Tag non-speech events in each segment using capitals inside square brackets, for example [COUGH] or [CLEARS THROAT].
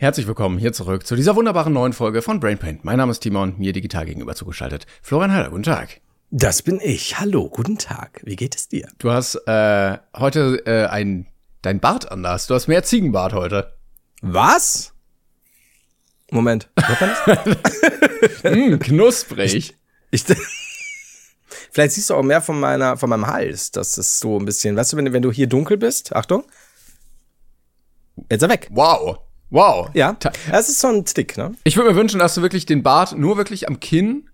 Herzlich willkommen hier zurück zu dieser wunderbaren neuen Folge von Brainpaint. Mein Name ist Timon, mir digital gegenüber zugeschaltet. Florian Heiler, guten Tag. Das bin ich. Hallo, guten Tag. Wie geht es dir? Du hast äh, heute äh, ein, dein Bart anders. Du hast mehr Ziegenbart heute. Was? Moment. mm, [LAUGHS] knusprig. Ich, ich, [LAUGHS] vielleicht siehst du auch mehr von meiner, von meinem Hals. Das ist so ein bisschen, weißt du, wenn, wenn du hier dunkel bist, Achtung. Jetzt ist er weg. Wow. Wow. Ja. Das ist so ein Stick, ne? Ich würde mir wünschen, dass du wirklich den Bart nur wirklich am Kinn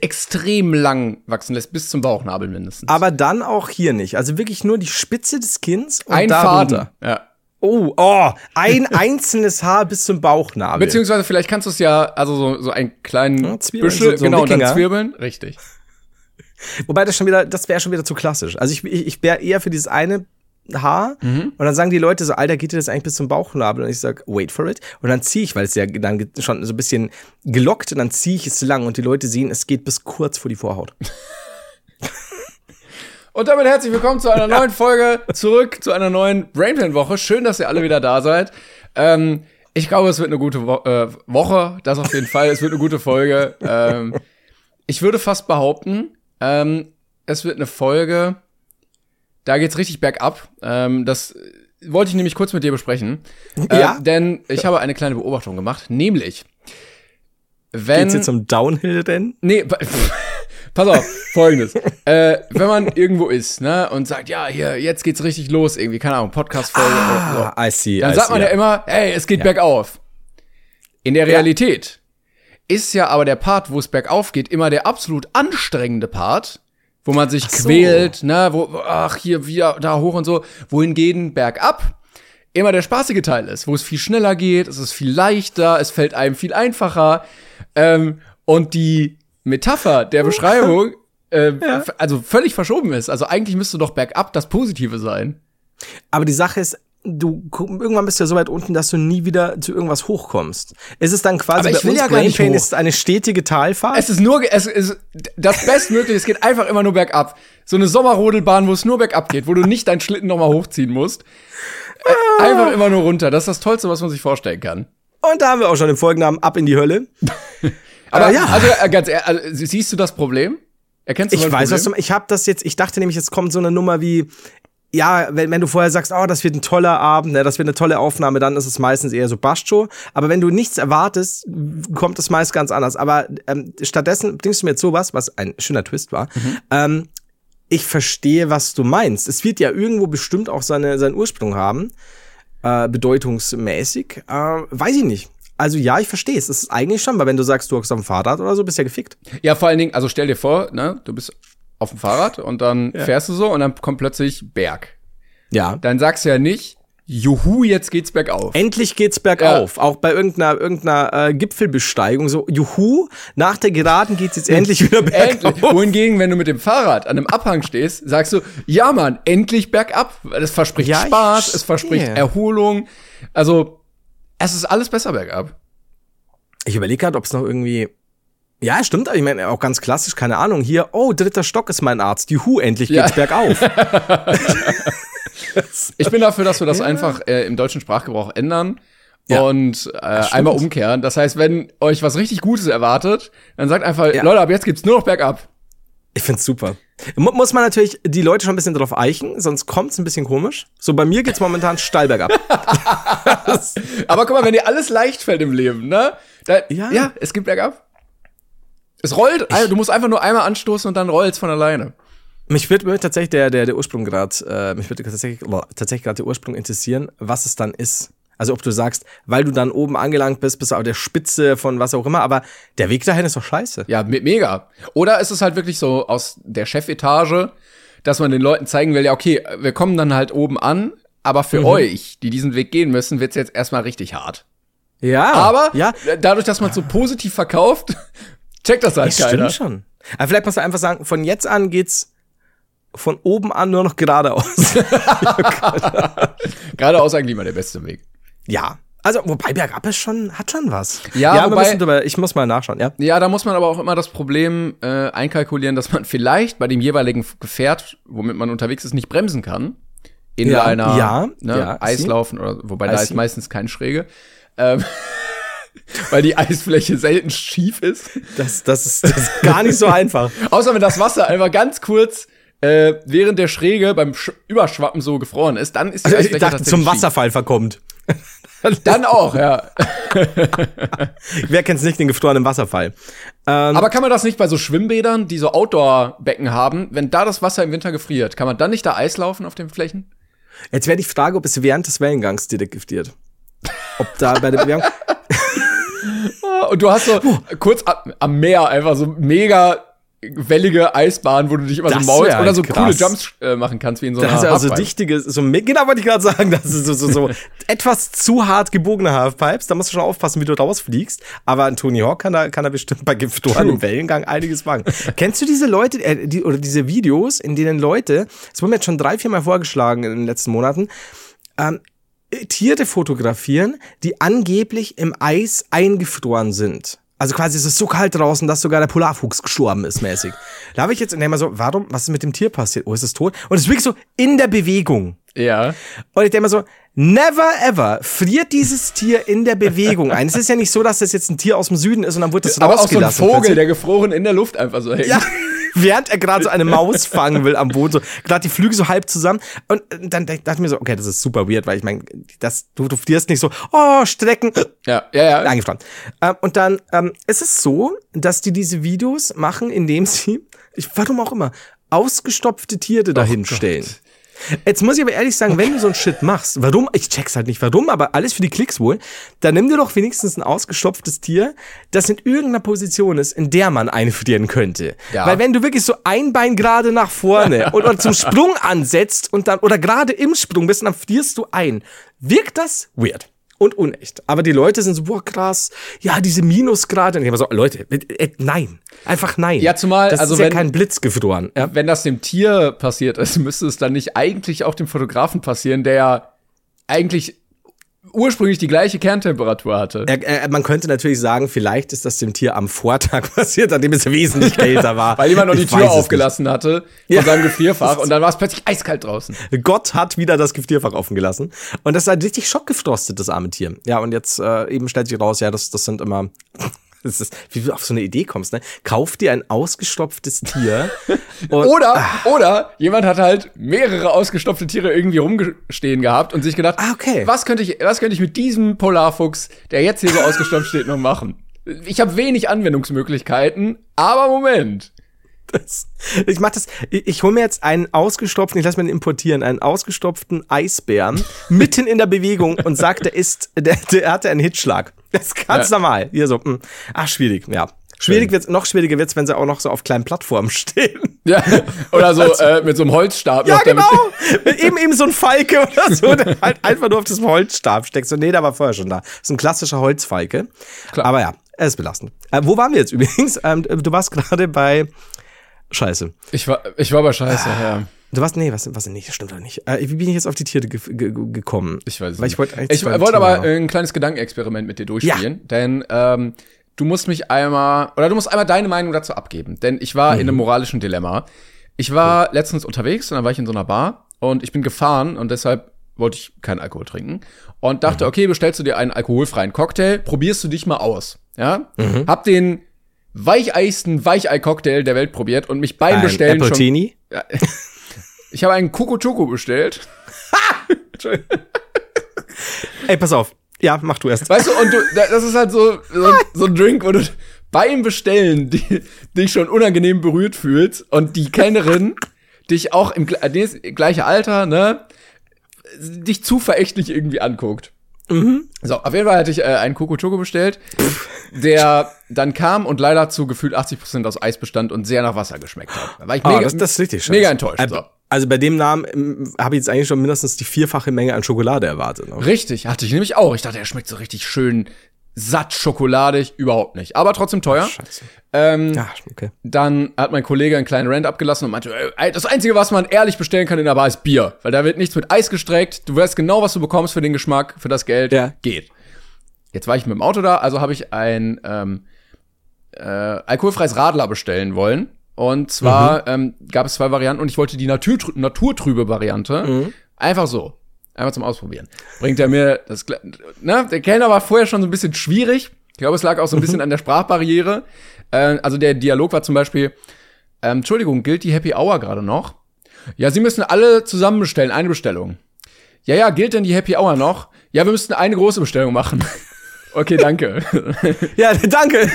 extrem lang wachsen lässt, bis zum Bauchnabel mindestens. Aber dann auch hier nicht. Also wirklich nur die Spitze des Kinns und ein Faden. Ja. Oh, oh, ein [LAUGHS] einzelnes Haar bis zum Bauchnabel. Beziehungsweise vielleicht kannst du es ja, also so, so einen kleinen ja, Büschel, so, so genau, und dann zwirbeln. Richtig. Wobei das schon wieder, das wäre schon wieder zu klassisch. Also ich, ich, ich wäre eher für dieses eine Haar mhm. und dann sagen die Leute so, Alter, geht dir das eigentlich bis zum Bauchnabel? Und ich sag, wait for it. Und dann ziehe ich, weil es ja dann schon so ein bisschen gelockt und dann ziehe ich es lang und die Leute sehen, es geht bis kurz vor die Vorhaut. [LAUGHS] und damit herzlich willkommen zu einer [LAUGHS] neuen Folge, zurück zu einer neuen Brainplan-Woche. Schön, dass ihr alle wieder da seid. Ähm, ich glaube, es wird eine gute Wo äh, Woche, das auf jeden Fall. Es wird eine gute Folge. Ähm, ich würde fast behaupten, ähm, es wird eine Folge, da geht's richtig bergab. Ähm, das wollte ich nämlich kurz mit dir besprechen. [LAUGHS] Ja. Äh, denn ich habe eine kleine Beobachtung gemacht, nämlich wenn Geht's jetzt um Downhill denn? Nee, [LAUGHS] pass auf, folgendes. äh, wenn man irgendwo ist, ne, und sagt, ja, hier, jetzt geht's richtig los, irgendwie, keine Ahnung, Podcast-Folge ah, oder so. I see, Dann I sagt man see, ja immer, hey, es geht ja. bergauf. In der Realität ja. ist ja aber der Part, wo es bergauf geht, immer der absolut anstrengende Part wo man sich so. quält, ne, wo, ach, hier wieder da hoch und so, wohingegen bergab immer der spaßige Teil ist, wo es viel schneller geht, es ist viel leichter, es fällt einem viel einfacher. Ähm, und die Metapher der Beschreibung, [LAUGHS] äh, ja. also völlig verschoben ist. Also eigentlich müsste doch bergab das Positive sein. Aber die Sache ist, du irgendwann bist du ja so weit unten, dass du nie wieder zu irgendwas hochkommst. Ist es dann quasi Aber ich will ja Brain Pain ist eine stetige Talfahrt? Es ist nur es ist das bestmögliche, es geht einfach immer nur bergab. So eine Sommerrodelbahn, wo es nur bergab geht, wo du nicht deinen Schlitten nochmal hochziehen musst. Ah. Einfach immer nur runter. Das ist das Tollste, was man sich vorstellen kann. Und da haben wir auch schon den Folgennamen Ab in die Hölle. [LAUGHS] Aber äh, ja. Also äh, ganz ehrlich, also, siehst du das Problem? Erkennst du ich weiß, Problem? was du Ich habe das jetzt, ich dachte nämlich, jetzt kommt so eine Nummer wie ja, wenn, wenn du vorher sagst, oh, das wird ein toller Abend, ne, das wird eine tolle Aufnahme, dann ist es meistens eher so Bastshow. Aber wenn du nichts erwartest, kommt es meist ganz anders. Aber ähm, stattdessen bringst du mir jetzt sowas, was ein schöner Twist war. Mhm. Ähm, ich verstehe, was du meinst. Es wird ja irgendwo bestimmt auch seine, seinen Ursprung haben, äh, bedeutungsmäßig. Äh, weiß ich nicht. Also ja, ich verstehe es. Es ist eigentlich schon, weil wenn du sagst, du hast auf dem Fahrrad oder so, bist ja gefickt. Ja, vor allen Dingen, also stell dir vor, ne, du bist auf dem Fahrrad und dann ja. fährst du so und dann kommt plötzlich Berg. Ja. Dann sagst du ja nicht, Juhu, jetzt geht's bergauf. Endlich geht's bergauf. Ja. Auch bei irgendeiner, irgendeiner äh, Gipfelbesteigung. So, Juhu, nach der Geraden geht's jetzt endlich [LAUGHS] wieder bergauf. Endlich. Wohingegen, wenn du mit dem Fahrrad an einem Abhang stehst, sagst du, ja Mann, endlich bergab. Das verspricht ja, Spaß, es verspricht Erholung. Also, es ist alles besser bergab. Ich überlege gerade, ob es noch irgendwie ja, stimmt. Ich meine, auch ganz klassisch, keine Ahnung. Hier, oh, dritter Stock ist mein Arzt. Juhu, endlich geht's ja. bergauf. [LAUGHS] ich bin dafür, dass wir das ja. einfach äh, im deutschen Sprachgebrauch ändern ja. und äh, einmal umkehren. Das heißt, wenn euch was richtig Gutes erwartet, dann sagt einfach, Leute, ab jetzt gibt's nur noch bergab. Ich find's super. Muss man natürlich die Leute schon ein bisschen drauf eichen, sonst kommt's ein bisschen komisch. So, bei mir geht's momentan steil bergab. [LAUGHS] Aber guck mal, wenn dir alles leicht fällt im Leben, ne? Da, ja. ja, es gibt bergab. Es rollt, ich, du musst einfach nur einmal anstoßen und dann rollt's von alleine. Mich würde tatsächlich der, der, der Ursprung gerade, äh, mich würde tatsächlich, tatsächlich gerade der Ursprung interessieren, was es dann ist. Also ob du sagst, weil du dann oben angelangt bist, bist du auf der Spitze von was auch immer, aber der Weg dahin ist doch scheiße. Ja, me mega. Oder ist es halt wirklich so aus der Chefetage, dass man den Leuten zeigen will, ja, okay, wir kommen dann halt oben an, aber für mhm. euch, die diesen Weg gehen müssen, wird's jetzt erstmal richtig hart. Ja. Aber ja. dadurch, dass man so positiv verkauft, checkt das halt das keiner. Stimmt schon. Aber vielleicht musst du einfach sagen, von jetzt an geht's von oben an nur noch geradeaus. [LAUGHS] [LAUGHS] geradeaus eigentlich immer der beste Weg. Ja. Also, wobei bergab ist schon, hat schon was. Ja, ja wobei, drüber, ich muss mal nachschauen, ja. Ja, da muss man aber auch immer das Problem äh, einkalkulieren, dass man vielleicht bei dem jeweiligen Gefährt, womit man unterwegs ist, nicht bremsen kann. In ja, einer ja, ne, ja, Eislaufen oder wobei I da ist meistens kein Schräge. Ähm, weil die Eisfläche selten schief ist. Das, das, ist, das ist gar nicht so einfach. [LAUGHS] Außer wenn das Wasser einfach ganz kurz äh, während der Schräge beim Sch Überschwappen so gefroren ist, dann ist die Also Eisfläche ich dachte, zum Wasserfall verkommt. schief. [LAUGHS] Dann auch, ja. [LAUGHS] Wer kennt's nicht, den gefrorenen Wasserfall? Ähm, Aber kann man das nicht bei so Schwimmbädern, die so Outdoor-Becken haben, wenn da das Wasser im Winter gefriert, kann man dann nicht da Eis laufen auf den Flächen? jetzt wäre die Frage, ob es während des Wellengangs detektiert. Ob da bei der Und du hast so kurz am, am Meer einfach so mega wellige Eisbahn, wo du dich immer Das so maulst oder so krass. coole Jumps äh, machen kannst, wie in so einer hast du also Halfpipe. dichtige, so, genau wollte ich gerade sagen, das ist so, so, so [LAUGHS] etwas zu hart gebogene Halfpipes. Da musst du schon aufpassen, wie du rausfliegst. Aber ein Tony Hawk kann da, kann da bestimmt bei gefrorenem True. Wellengang einiges machen. Kennst du diese Leute, äh, die, oder diese Videos, in denen Leute, das wurde mir jetzt schon drei, vier Mal vorgeschlagen in den letzten Monaten, ähm, Tiere fotografieren, die angeblich im Eis eingefroren sind. Also quasi es ist so kalt draußen, dass sogar der Polarfuchs gestorben ist, mäßig. Da habe ich jetzt immer so, warum, was ist mit dem Tier passiert? Oh, ist es tot? Und es ist wirklich so in der Bewegung. Ja. Und ich denke mal so, never ever friert dieses Tier in der Bewegung ein. Es ist ja nicht so, dass das jetzt ein Tier aus dem Süden ist und dann wird das Aber auch so ein rausgelassen. Vogel, der gefroren in der Luft einfach so hängt. Ja, [LAUGHS] während er gerade so eine Maus [LAUGHS] fangen will am Boden, so gerade die Flügel so halb zusammen. Und dann dachte ich mir so, okay, das ist super weird, weil ich meine, das, du, du frierst nicht so, oh, Strecken, Ja, ja, ja. eingefroren. Ähm, und dann ähm, ist es so, dass die diese Videos machen, indem sie, ich, warum auch immer, ausgestopfte Tiere dahin stellen. Jetzt muss ich aber ehrlich sagen, wenn du so ein Shit machst, warum, ich check's halt nicht warum, aber alles für die Klicks wohl, dann nimm dir doch wenigstens ein ausgestopftes Tier, das in irgendeiner Position ist, in der man einfrieren könnte. Ja. Weil wenn du wirklich so ein Bein gerade nach vorne [LAUGHS] und, oder zum Sprung ansetzt und dann, oder gerade im Sprung bist und dann frierst du ein, wirkt das weird und unecht. Aber die Leute sind so, boah, krass, ja, diese Minusgrade. Und ich immer so, Leute, äh, nein, einfach nein. Ja, zumal, das also ist ja wenn- kein Blitz gefroren. Ja. Wenn das dem Tier passiert ist, [LAUGHS] müsste es dann nicht eigentlich auch dem Fotografen passieren, der ja eigentlich ursprünglich die gleiche Kerntemperatur hatte. Er, er, man könnte natürlich sagen, vielleicht ist das dem Tier am Vortag [LAUGHS] passiert, an dem es wesentlich kälter [LAUGHS] war. Weil jemand noch die Ich Tür aufgelassen hatte von Ja. seinem Gefrierfach [LAUGHS] und dann war es plötzlich eiskalt draußen. nicht. Gott hat wieder das Gefrierfach offen gelassen. Und das ist halt richtig schockgefrostet, das arme Tier. Ja, und jetzt äh, eben stellt sich raus, ja, das, das sind immer. Das ist, wie du auf so eine Idee kommst, ne? Kauf dir ein ausgestopftes Tier. [LAUGHS] Oder, oder jemand hat halt mehrere ausgestopfte Tiere irgendwie rumstehen gehabt und sich gedacht, Ah, okay. was könnte ich, was könnte ich mit diesem Polarfuchs, der jetzt hier so [LAUGHS] ausgestopft steht, noch machen? Ich habe wenig Anwendungsmöglichkeiten, aber Moment. Das, ich mach das, ich, ich hole mir jetzt einen ausgestopften, ich lasse mir den importieren, einen ausgestopften Eisbären [LAUGHS] mitten in der Bewegung und sagt, der ist, der, der hatte einen Hitschlag. Das ist ganz Ja. normal. Hier so, mh. ach, schwierig, ja. Schwierig wird's, noch schwieriger wird's, wenn sie auch noch so auf kleinen Plattformen [LAUGHS] stehen. Ja, oder so äh, mit so einem Holzstab. Ja, genau. eben, eben so ein Falke oder so, der halt einfach nur auf das Holzstab steckt. So, nee, der war vorher schon da. Das ist ein klassischer Holzfalke. Klar. Aber ja, er ist belastend. Äh, wo waren wir jetzt übrigens? Ähm, du warst gerade bei Scheiße. Ich war, ich war bei Scheiße, ja. Du warst, nee, was, was nicht, das stimmt doch nicht. Äh, wie bin ich jetzt auf die Tiere ge ge gekommen? Ich weiß es Weil nicht. ich wollte ich Thema aber ein kleines Gedankenexperiment mit dir durchspielen, denn ähm, du musst mich einmal oder du musst einmal deine Meinung dazu abgeben, denn ich war Mhm. in einem moralischen Dilemma. Ich war letztens unterwegs und dann war ich in so einer Bar und ich bin gefahren und deshalb wollte ich keinen Alkohol trinken und Mhm. dachte, okay, bestellst du dir einen alkoholfreien Cocktail, probierst du dich mal aus, ja? Mhm. Hab den weicheisten Weichei-Cocktail der Welt probiert und mich beim Ein Bestellen schon Appletini? [LAUGHS] Ich habe einen Coco Choco bestellt. [LAUGHS] Ey, pass auf. Ja, mach du erst. Weißt du, und du, da- das ist halt so, so, so ein Drink, wo du beim Bestellen die, dich schon unangenehm berührt fühlst und die Kellnerin dich auch im äh, nee, gleiche Alter, ne, dich zu verächtlich irgendwie anguckt. So, auf jeden Fall hatte ich äh, einen Coco Choco bestellt, der dann kam und leider zu gefühlt 80% aus Eis bestand und sehr nach Wasser geschmeckt hat. Da war ich Ah, mega, das, das ist richtig scheiße. mega enttäuscht. Äh, So. Also bei dem Namen ähm, habe ich jetzt eigentlich schon mindestens die vierfache Menge an Schokolade erwartet. Ne? Richtig, hatte ich nämlich auch. Ich dachte, er schmeckt so richtig schön satt schokoladig, überhaupt nicht. Aber trotzdem teuer. Scheiße. Ähm, Ja, okay. Dann hat mein Kollege einen kleinen Rant abgelassen und meinte, ey, das Einzige, was man ehrlich bestellen kann in der Bar, ist Bier. Weil da wird nichts mit Eis gestreckt. Du weißt genau, was du bekommst für den Geschmack, für das Geld. Ja. Geht. Jetzt war ich mit dem Auto da, also habe ich ein ähm, äh, alkoholfreies Radler bestellen wollen. Und zwar ähm, gab es zwei Varianten und ich wollte die Naturtrü naturtrübe Variante. Einfach so. Einmal zum Ausprobieren. Bringt er mir das, ne, der Kellner war vorher schon so ein bisschen schwierig. Ich glaube, es lag auch so ein bisschen an der Sprachbarriere. Äh, also der Dialog war zum Beispiel, ähm, Entschuldigung, gilt die Happy Hour gerade noch? Ja, Sie müssen alle zusammen bestellen, eine Bestellung. Ja, ja, gilt denn die Happy Hour noch? Ja, wir müssten eine große Bestellung machen. [LAUGHS] Okay, danke. [LAUGHS] ja, danke.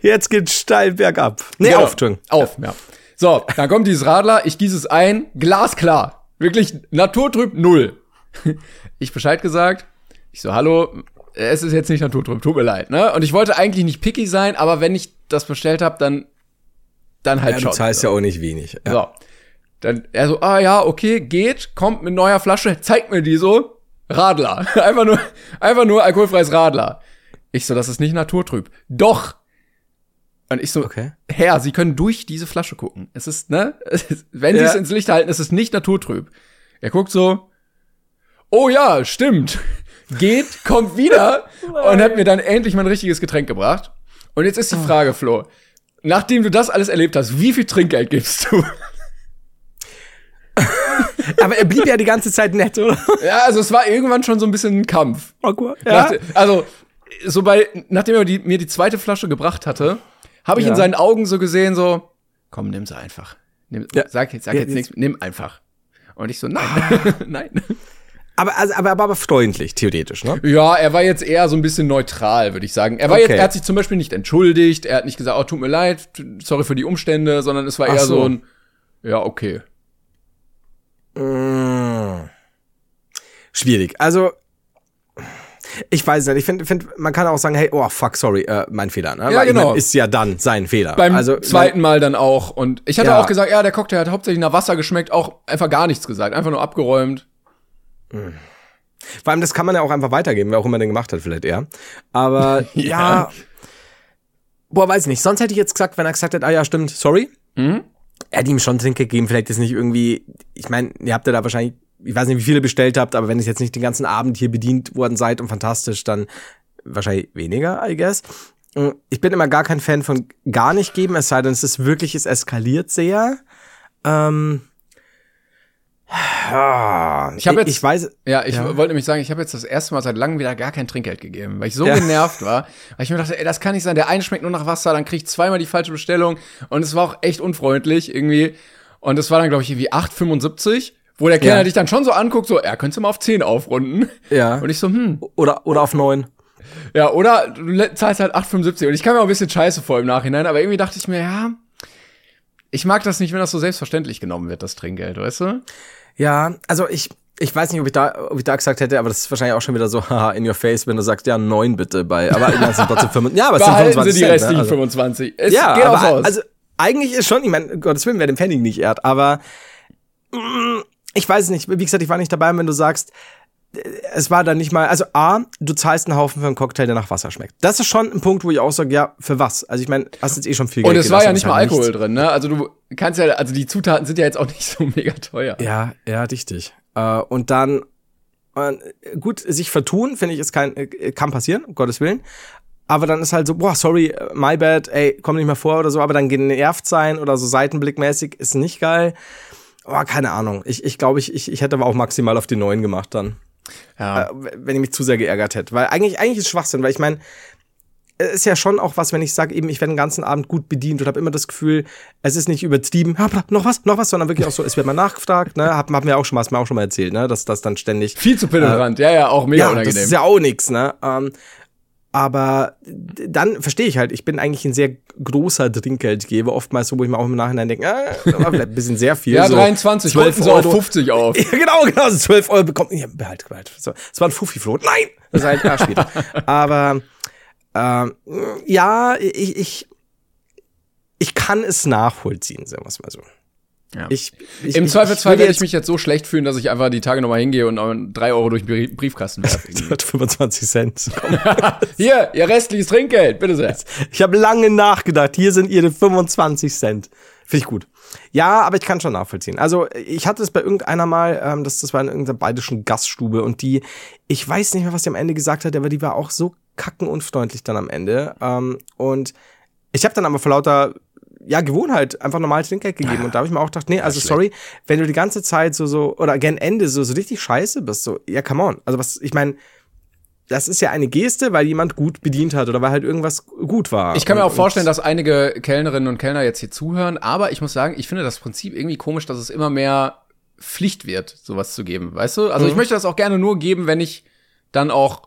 Jetzt geht's steil bergab. Nee, genau. auf, Entschuldigung. Auf, ja. So, dann kommt dieses Radler, ich gieße es ein, glasklar. Wirklich naturtrüb null. [LAUGHS] Ich Bescheid gesagt. Ich so, hallo, es ist jetzt nicht naturtrüb, tut mir leid, ne? Und ich wollte eigentlich nicht picky sein, aber wenn ich das bestellt habe, dann dann halt ja, schon. Du zahlst ja auch nicht wenig. Ja. So. Dann er so, ah ja, okay, geht, kommt mit neuer Flasche, [LAUGHS] zeigt mir die so. Radler. [LAUGHS] Einfach nur, einfach nur alkoholfreies Radler. Ich so, das ist nicht naturtrüb. Doch. Und ich so, okay. Herr, Sie können durch diese Flasche gucken. Es ist, ne? [LAUGHS] wenn Sie es ins Licht halten, es ist nicht naturtrüb. Er guckt so, oh ja, stimmt. [LAUGHS] Geht, kommt wieder [LAUGHS] und hat mir dann endlich mein richtiges Getränk gebracht. Und jetzt ist die Frage, Flo, nachdem du das alles erlebt hast, wie viel Trinkgeld gibst du? Aber er blieb ja die ganze Zeit nett, oder? Ja, also es war irgendwann schon so ein bisschen ein Kampf. Okay. Ja. Nach, also, so bei, nachdem er die, mir die zweite Flasche gebracht hatte, habe ich ja. in seinen Augen so gesehen, so, komm, nimm sie einfach. Nimm, ja. Sag, sag ja, jetzt nichts, nimm einfach. Und ich so, nein, [LAUGHS] nein. Aber, also, aber, aber, aber freundlich, theoretisch, ne? Ja, er war jetzt eher so ein bisschen neutral, würde ich sagen. Er war okay. jetzt, er hat sich zum Beispiel nicht entschuldigt, er hat nicht gesagt, oh, tut mir leid, sorry für die Umstände, sondern es war Ach eher so. so ein, ja, okay. Mmh. Schwierig. Also, ich weiß nicht. Ich finde, find, man kann auch sagen, hey, oh fuck, sorry, äh, mein Fehler. Ne? Ja, Weil genau. Meine, ist ja dann sein Fehler. Beim also, zweiten Mal dann auch. Und ich hatte ja. auch gesagt, ja, der Cocktail hat hauptsächlich nach Wasser geschmeckt, auch einfach gar nichts gesagt, einfach nur abgeräumt. Mhm. Vor allem, das kann man ja auch einfach weitergeben, wer auch immer den gemacht hat, vielleicht eher. Aber [LAUGHS] ja. ja. Boah, weiß ich nicht. Sonst hätte ich jetzt gesagt, wenn er gesagt hätte, ah ja, stimmt, sorry. Mhm. Er hat ihm schon Trink gegeben, vielleicht ist nicht irgendwie, ich meine, ihr habt ja da wahrscheinlich, ich weiß nicht, wie viele bestellt habt, aber wenn ihr jetzt nicht den ganzen Abend hier bedient worden seid und fantastisch, dann wahrscheinlich weniger, I guess. Ich bin immer gar kein Fan von gar nicht geben, es sei denn, es ist wirklich, es eskaliert sehr. Ähm, [SIGHS] ich habe jetzt, ich weiß, ja, ich ja. wollte nämlich sagen, ich habe jetzt das erste Mal seit langem wieder gar kein Trinkgeld gegeben, weil ich so ja. genervt war, weil ich mir dachte, ey, das kann nicht sein. Der eine schmeckt nur nach Wasser, dann krieg ich zweimal die falsche Bestellung und es war auch echt unfreundlich irgendwie. Und es war dann glaube ich irgendwie 8,75, wo der Kellner ja. dich dann schon so anguckt, so, er könnte mal auf 10 aufrunden. Ja. Und ich so, hm. Oder oder auf 9. Ja, oder du zahlst halt 8,75 und ich kam mir auch ein bisschen scheiße vor im Nachhinein, aber irgendwie dachte ich mir, ja, ich mag das nicht, wenn das so selbstverständlich genommen wird, das Trinkgeld, weißt du? Ja, also ich, ich weiß nicht, ob ich da, ob ich da gesagt hätte, aber das ist wahrscheinlich auch schon wieder so, [LAUGHS] haha, in your face, wenn du sagst, ja, neun bitte bei, aber das sind trotzdem 25, ja, aber es sind 25 Sie die restlichen ne? also, 25. Es ja, geht aber, aus. also eigentlich ist schon, ich meine, Gottes Willen, wer den Pfennig nicht ehrt, aber mm, ich weiß es nicht, wie gesagt, ich war nicht dabei, wenn du sagst, es war dann nicht mal, also A, du zahlst einen Haufen für einen Cocktail, der nach Wasser schmeckt. Das ist schon ein Punkt, wo ich auch sage, ja, für was? Also ich meine, hast jetzt eh schon viel Geld Und es war ja nicht mal halt Alkohol nichts. drin, ne? Also du kannst ja, also die Zutaten sind ja jetzt auch [LAUGHS] nicht so mega teuer. Ja, ja, richtig. Äh, und dann, äh, gut, sich vertun, finde ich, ist kein, äh, kann passieren, um Gottes Willen. Aber dann ist halt so, boah, sorry, my bad, ey, komm nicht mehr vor oder so, aber dann genervt sein oder so seitenblickmäßig ist nicht geil. Oh, keine Ahnung. Ich, ich glaube, ich, ich, ich hätte aber auch maximal auf die neuen gemacht dann. Ja. Äh, wenn ich mich zu sehr geärgert hätte. Weil eigentlich, eigentlich ist Schwachsinn, weil ich meine, es ist ja schon auch was, wenn ich sage, eben, ich werde den ganzen Abend gut bedient und habe immer das Gefühl, es ist nicht übertrieben, hab, noch was, noch was, sondern wirklich auch so, es wird mal nachgefragt, ne, hab, hab mir auch schon mal, hast mir auch schon mal erzählt, ne, dass das dann ständig. Viel zu penetrant, äh, ja, ja, auch mega ja, unangenehm. Das ist ja auch nix, ne, ähm, aber dann verstehe ich halt, ich bin eigentlich ein sehr großer Trinkgeldgeber, oftmals so, wo ich mir auch im Nachhinein denke, ah, war vielleicht ein bisschen sehr viel. [LAUGHS] ja, so 23, 12 Euro. So 50 auf. [LAUGHS] Ja, genau, genau, so 12 Euro bekommt, ja, behalt, behalt. So, es war ein Fuffi-Float. Nein! Das ist halt, später. [LAUGHS] Aber, ähm, ja, ich, ich, ich kann es nachvollziehen, sagen wir es mal so. Ja. Ich, ich, Im Zweifelsfall werde ich mich jetzt so schlecht fühlen, dass ich einfach die Tage nochmal hingehe und drei Euro durch den Briefkasten werfe. [LAUGHS] 25 Cent. [LAUGHS] Hier, ihr restliches Trinkgeld, bitte sehr. Ich habe lange nachgedacht. Hier sind ihre 25 Cent. Finde ich gut. Ja, aber ich kann schon nachvollziehen. Also ich hatte es bei irgendeiner mal, ähm, das, das war in irgendeiner bayerischen Gaststube und die, ich weiß nicht mehr, was die am Ende gesagt hat, aber die war auch so kacken unfreundlich dann am Ende. Ähm, und ich habe dann aber vor lauter ja, Gewohnheit einfach normal Trinkgeld gegeben. Ja. Und da habe ich mir auch gedacht, nee, also sorry, wenn du die ganze Zeit so, so, oder gen Ende so, so richtig scheiße bist, so, ja, come on. Also was, ich meine, das ist ja eine Geste, weil jemand gut bedient hat oder weil halt irgendwas gut war. Ich kann mir auch vorstellen, dass einige Kellnerinnen und Kellner jetzt hier zuhören, aber ich muss sagen, ich finde das Prinzip irgendwie komisch, dass es immer mehr Pflicht wird, sowas zu geben, weißt du? Also mhm. ich möchte das auch gerne nur geben, wenn ich dann auch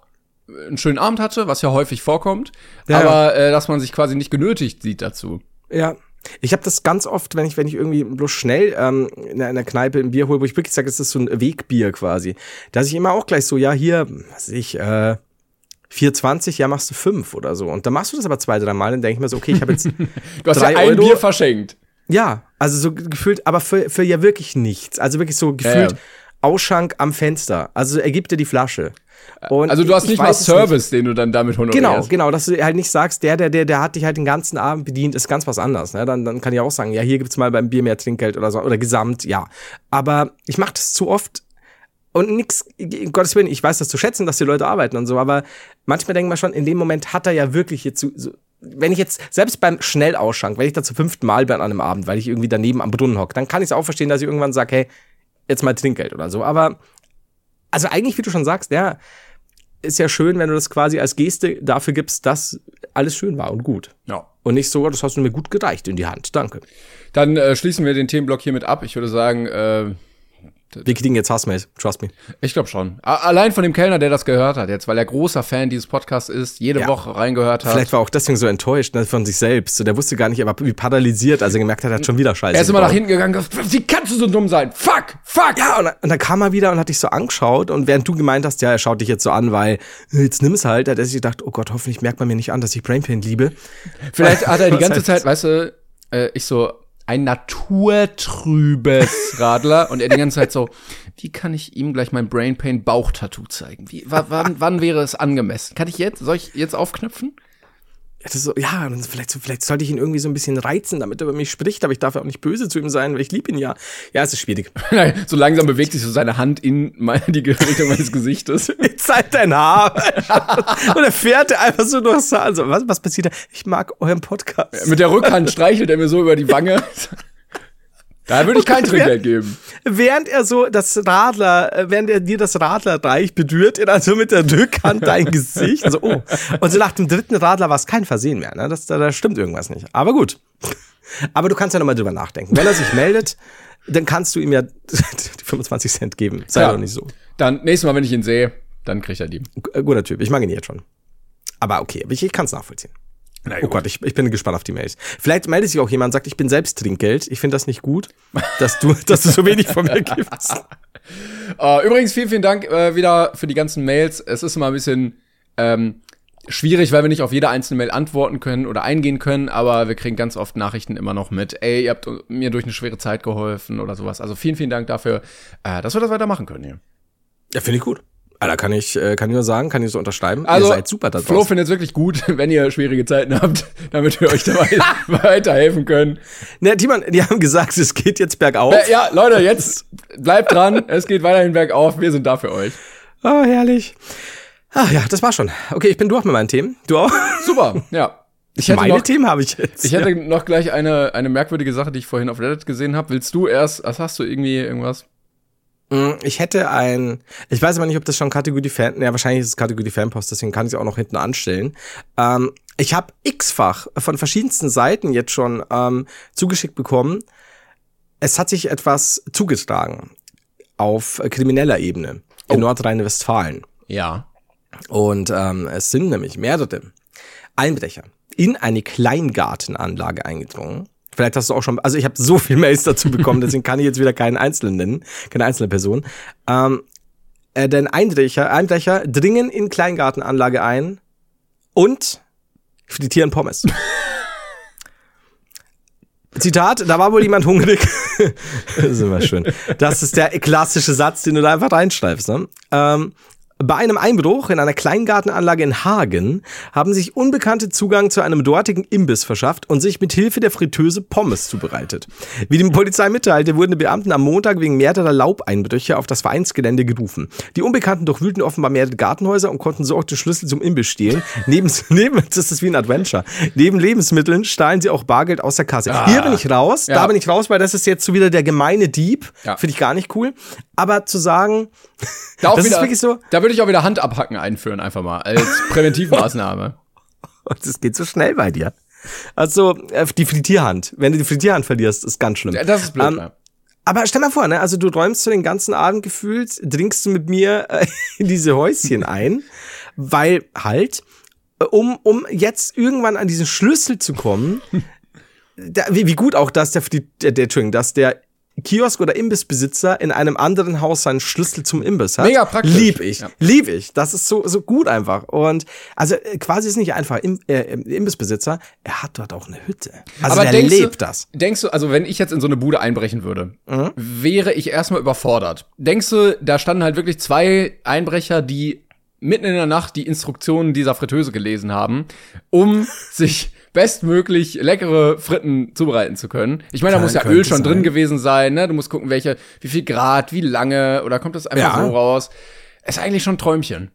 einen schönen Abend hatte, was ja häufig vorkommt, ja, aber äh, dass man sich quasi nicht genötigt sieht dazu. Ja, ich habe das ganz oft, wenn ich, wenn ich irgendwie bloß schnell ähm, in einer Kneipe ein Bier hole, wo ich wirklich sage, es ist so ein Wegbier quasi, dass ich immer auch gleich so, ja, hier, was ich, äh, 4,20, ja, machst du 5 oder so. Und dann machst du das aber zwei, drei Mal, dann denke ich mir so, okay, ich habe jetzt. [LAUGHS] du hast ja ein Euro. Bier verschenkt. Ja, also so gefühlt, aber für, für ja wirklich nichts. Also wirklich so gefühlt ja. Ausschank am Fenster. Also er gibt dir die Flasche. Und also du hast nicht mal Service, nicht. den du dann damit honorierst. Genau, genau, dass du halt nicht sagst, der, der, der, der hat dich halt den ganzen Abend bedient, ist ganz was anderes. Ne? Dann, dann kann ich auch sagen, ja, hier gibt's mal beim Bier mehr Trinkgeld oder so, oder gesamt, ja. Aber ich mache das zu oft und nix, Gottes Willen, ich weiß das zu schätzen, dass die Leute arbeiten und so, aber manchmal denken wir schon, in dem Moment hat er ja wirklich jetzt so, so wenn ich jetzt, selbst beim Schnellausschank, wenn ich da zum fünften Mal bin an einem Abend, weil ich irgendwie daneben am Brunnen hocke, dann kann ich es auch verstehen, dass ich irgendwann sage, hey, jetzt mal Trinkgeld oder so. Aber, also eigentlich, wie du schon sagst, ja, ist ja schön, wenn du das quasi als Geste dafür gibst, dass alles schön war und gut. Ja. Und nicht so, das hast du mir gut gereicht in die Hand. Danke. Dann äh, schließen wir den Themenblock hiermit ab. Ich würde sagen, äh, wir kriegen jetzt Hassmail, trust me. Ich glaube schon. Allein von dem Kellner, der das gehört hat jetzt, weil er großer Fan dieses Podcasts ist, jede ja. Woche reingehört hat. Vielleicht war er auch deswegen so enttäuscht ne, von sich selbst. So, der wusste gar nicht, er war wie paralysiert, als er gemerkt hat, er hat schon wieder Scheiße. Er ist immer nach hinten gegangen, wie kannst du so dumm sein? Fuck, fuck! Ja, und, und dann kam er wieder und hat dich so angeschaut und während du gemeint hast, ja, er schaut dich jetzt so an, weil jetzt nimm es halt, hat er sich gedacht, oh Gott, hoffentlich merkt man mir nicht an, dass ich Brainpain liebe. Vielleicht hat er die [LAUGHS] ganze Zeit, weißt du, äh, ich so, ein naturtrübes Radler und er die ganze Zeit so, wie kann ich ihm gleich mein Brain Pain Bauchtattoo zeigen? Wie, wann, wann wäre es angemessen? Kann ich jetzt, soll ich jetzt aufknüpfen? Ja, so, ja vielleicht, vielleicht sollte ich ihn irgendwie so ein bisschen reizen, damit er über mich spricht, aber ich darf ja auch nicht böse zu ihm sein, weil ich liebe ihn ja. Ja, es ist schwierig. [LAUGHS] so langsam bewegt sich so seine Hand in meine, die Richtung meines Gesichtes. [LAUGHS] Jetzt halt dein Haar. [LAUGHS] Und er fährt einfach so durchs Haar. Also, was, was passiert da? Ich mag euren Podcast. Mit der Rückhand streichelt er mir so über die Wange. Da würde ich kein Trinkgeld geben. Während er so das Radler, äh, während er dir das Radlerreich bedürt, er also mit der Rückhand dein [LAUGHS] Gesicht. Also, oh. Und so nach dem dritten Radler war es kein Versehen mehr. Ne? Das, da, da stimmt irgendwas nicht. Aber gut. Aber du kannst ja nochmal drüber nachdenken. Wenn er sich meldet, dann kannst du ihm ja [LAUGHS] die 25 Cent geben. Sei ja. doch nicht so. Dann, nächstes Mal, wenn ich ihn sehe, dann kriegt er die. G guter Typ. Ich mag ihn jetzt schon. Aber okay, ich, ich kann es nachvollziehen. Na, oh Gott, ich, ich bin gespannt auf die Mails. Vielleicht meldet sich auch jemand und sagt, ich bin selbst Trinkgeld. Ich finde das nicht gut, dass du, [LAUGHS] dass du so wenig von mir gibst. uh, [LAUGHS] übrigens, vielen, vielen Dank äh, wieder für die ganzen Mails. Es ist immer ein bisschen ähm, schwierig, weil wir nicht auf jede einzelne Mail antworten können oder eingehen können, aber wir kriegen ganz oft Nachrichten immer noch mit, ey, ihr habt mir durch eine schwere Zeit geholfen oder sowas. Also vielen, vielen Dank dafür, äh, dass wir das weitermachen können hier. Ja, finde ich gut. Ah, da kann ich, äh, kann ich nur sagen, kann ich so unterschreiben. Also, ihr seid super da Flo findet es wirklich gut, [LAUGHS] wenn ihr schwierige Zeiten habt, [LAUGHS] damit wir euch dabei [LAUGHS] weiterhelfen können. Ne, Timon, die haben gesagt, es geht jetzt bergauf. Äh, ja, Leute, jetzt bleibt dran. es geht weiterhin bergauf. Wir sind da für euch. Oh, herrlich. Ach ja, das war schon. Okay, ich bin durch mit meinen Themen. Du auch? Super, ja. Ich hätte Meine noch, Themen habe ich jetzt. Ich hätte ja. noch gleich eine, eine merkwürdige Sache, die ich vorhin auf Reddit gesehen habe. Willst du erst, was hast du irgendwie irgendwas? Mm, ich hätte ein, ich weiß aber nicht, ob das schon Kategorie Fan, ja, wahrscheinlich ist es Kategorie Fanpost, deswegen kann ich es auch noch hinten anstellen. Ähm, ich habe x-fach von verschiedensten Seiten jetzt schon ähm, zugeschickt bekommen. Es hat sich etwas zugetragen auf krimineller Ebene in oh. Nordrhein-Westfalen. Ja. Und ähm, es sind nämlich mehrere Einbrecher in eine Kleingartenanlage eingedrungen Vielleicht hast du auch schon, also ich habe so viel Mails dazu bekommen, deswegen kann ich jetzt wieder keinen Einzelnen nennen, keine einzelne Person. Ähm, äh, denn Einbrecher, Einbrecher dringen in Kleingartenanlage ein und frittieren Pommes. [LAUGHS] Zitat, da war wohl jemand hungrig. das ist immer schön. Das ist der klassische Satz, den du da einfach reinschreibst. Ne? Ähm, Bei einem Einbruch in einer Kleingartenanlage in Hagen haben sich Unbekannte Zugang zu einem dortigen Imbiss verschafft und sich mit Hilfe der Fritteuse Pommes zubereitet. Wie die Polizei mitteilte, wurden die Beamten am Montag wegen mehrerer Laubeinbrüche auf das Vereinsgelände gerufen. Die Unbekannten durchwühlten offenbar mehrere Gartenhäuser und konnten so auch den Schlüssel zum Imbiss stehlen. neben, [LAUGHS] neben, das ist wie ein Adventure. Neben Lebensmitteln stahlen sie auch Bargeld aus der Kasse. Ah, Hier bin ich raus, ja. da bin ich raus, weil das ist jetzt so wieder der gemeine Dieb. Ja. Finde ich gar nicht cool. Aber zu sagen, da [LAUGHS] das wieder, ist wirklich so. Da würde ich auch wieder Hand abhacken einführen, einfach mal, als [LAUGHS] Präventivmaßnahme. das geht so schnell bei dir. Also, äh, die Frittierhand. Wenn du die Frittierhand verlierst, ist ganz schlimm. Ja, das ist blöd, ähm, aber stell mal vor, ne, also du räumst so den ganzen Abend gefühlt, dringst du mit mir äh, [LAUGHS] in diese Häuschen ein, weil halt, äh, um, um jetzt irgendwann an diesen Schlüssel zu kommen, [LAUGHS] da, wie, wie gut auch, dass der, der, der, Entschuldigung, dass der Kiosk- oder Imbissbesitzer in einem anderen Haus seinen Schlüssel zum Imbiss hat. Mega praktisch. Lieb ich. Ja. Lieb ich. Das ist so, so gut einfach. Und also äh, quasi ist nicht einfach Im, äh, Imbissbesitzer, er hat dort auch eine Hütte. Also Aber der lebt du, das. Denkst du, also wenn ich jetzt in so eine Bude einbrechen würde, mhm. wäre ich erstmal überfordert. Denkst du, da standen halt wirklich zwei Einbrecher, die mitten in der Nacht die Instruktionen dieser Fritteuse gelesen haben, um [LAUGHS] sich bestmöglich leckere Fritten zubereiten zu können. Ich meine, da muss ja Öl schon sein. drin gewesen sein, ne? Du musst gucken, welche, wie viel Grad, wie lange, oder kommt das einfach ja. so raus? Ist eigentlich schon ein Träumchen.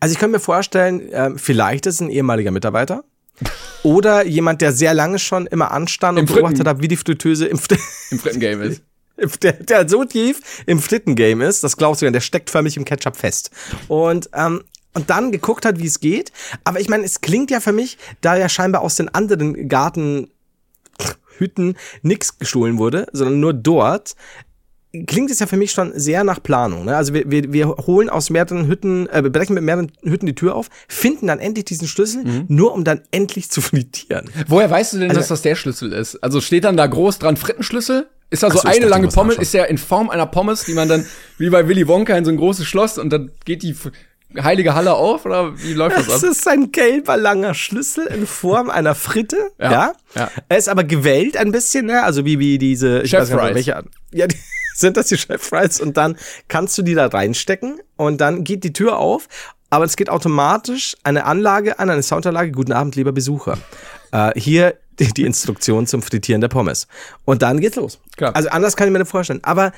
Also ich könnte mir vorstellen, äh, vielleicht ist es ein ehemaliger Mitarbeiter. Oder jemand, der sehr lange schon immer anstand und beobachtet hat, wie die Fritteuse im, Fr Im Frittengame ist. [LAUGHS] Der, der so tief im Frittengame ist, das glaubst du ja, der steckt förmlich im Ketchup fest. Und ähm, und dann geguckt hat, wie es geht. Aber ich meine, es klingt ja für mich, da ja scheinbar aus den anderen Gartenhütten nichts gestohlen wurde, sondern nur dort, klingt es ja für mich schon sehr nach Planung. Ne? Also wir, wir, wir holen aus mehreren Hütten, äh, wir brechen mit mehreren Hütten die Tür auf, finden dann endlich diesen Schlüssel, mhm. nur um dann endlich zu frittieren. Woher weißt du denn, also, dass das der Schlüssel ist? Also steht dann da groß dran Frittenschlüssel? Ist da so, so eine lange Pommes, ist ja in Form einer Pommes, die man dann wie bei Willy Wonka in so ein großes Schloss und dann geht die heilige Halle auf oder wie läuft das, ab? Das ist ein gelber langer Schlüssel in Form einer Fritte, ja. ja. ja. Er ist aber gewellt ein bisschen, ne? Also wie wie diese ich Chef nicht, welche Ja, die, [LAUGHS] sind das die Chef Fries und dann kannst du die da reinstecken und dann geht die Tür auf, aber es geht automatisch eine Anlage an, eine Soundanlage. Guten Abend, lieber Besucher. Äh, hier die, die Instruktion zum Frittieren der Pommes. Und dann geht's los. Klar. Also anders kann ich mir das vorstellen. Aber